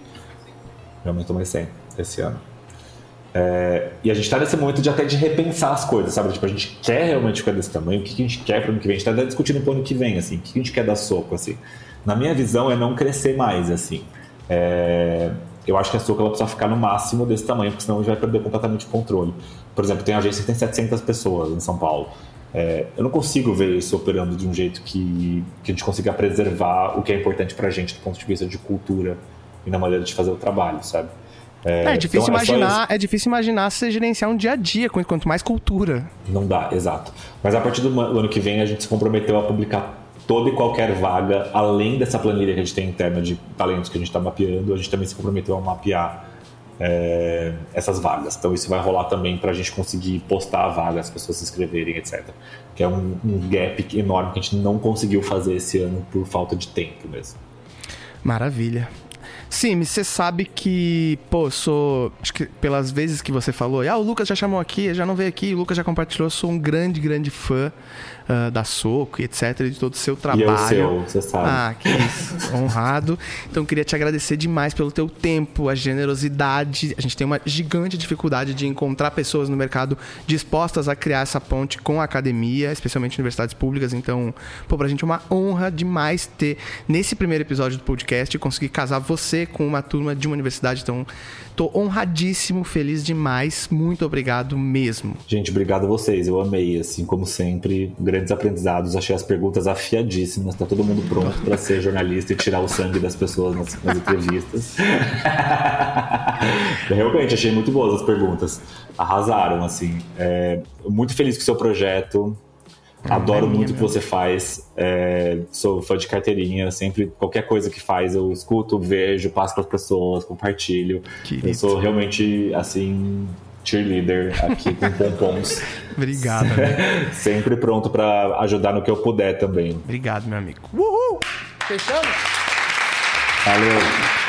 Já aumentou mais 100 esse ano. É, e a gente está nesse momento de até de repensar as coisas, sabe? Tipo, a gente quer realmente ficar desse tamanho, o que, que a gente quer para o ano que vem? A gente está discutindo para o ano que vem, assim, o que, que a gente quer dar soco, assim. Na minha visão, é não crescer mais, assim. É, eu acho que a soco ela precisa ficar no máximo desse tamanho, porque senão a gente vai perder completamente o controle. Por exemplo, tem agência que tem 700 pessoas em São Paulo. É, eu não consigo ver isso operando de um jeito que, que a gente consiga preservar o que é importante para a gente do ponto de vista de cultura e na maneira de fazer o trabalho, sabe? É, é difícil então, é imaginar, é, é, difícil imaginar você gerenciar um dia a dia, quanto mais cultura. Não dá, exato. Mas a partir do ano que vem a gente se comprometeu a publicar toda e qualquer vaga, além dessa planilha que a gente tem interna de talentos que a gente está mapeando, a gente também se comprometeu a mapear é, essas vagas. Então isso vai rolar também para a gente conseguir postar a vaga, as pessoas se inscreverem, etc. Que é um, um gap enorme que a gente não conseguiu fazer esse ano por falta de tempo mesmo. Maravilha. Sim, você sabe que, pô, sou. Acho que pelas vezes que você falou, ah, o Lucas já chamou aqui, já não veio aqui, o Lucas já compartilhou, sou um grande, grande fã uh, da Soco e etc, de todo o seu trabalho. E eu seu, você sabe. Ah, que isso. Honrado. Então queria te agradecer demais pelo teu tempo, a generosidade. A gente tem uma gigante dificuldade de encontrar pessoas no mercado dispostas a criar essa ponte com a academia, especialmente universidades públicas. Então, pô, pra gente é uma honra demais ter, nesse primeiro episódio do podcast, conseguir casar você com uma turma de uma universidade. Então, Tô honradíssimo, feliz demais. Muito obrigado mesmo. Gente, obrigado a vocês. Eu amei, assim, como sempre. Grandes aprendizados. Achei as perguntas afiadíssimas. Tá todo mundo pronto para ser jornalista e tirar o sangue das pessoas nas, nas entrevistas. Realmente, achei muito boas as perguntas. Arrasaram, assim. É, muito feliz com o seu projeto. Adoro muito o que você faz. É, sou fã de carteirinha. Sempre, qualquer coisa que faz, eu escuto, vejo, passo para as pessoas, compartilho. Querido. Eu sou realmente, assim, cheerleader aqui com pompons. Obrigado. Sempre pronto para ajudar no que eu puder também. Obrigado, meu amigo. Uhul! Fechamos? Valeu.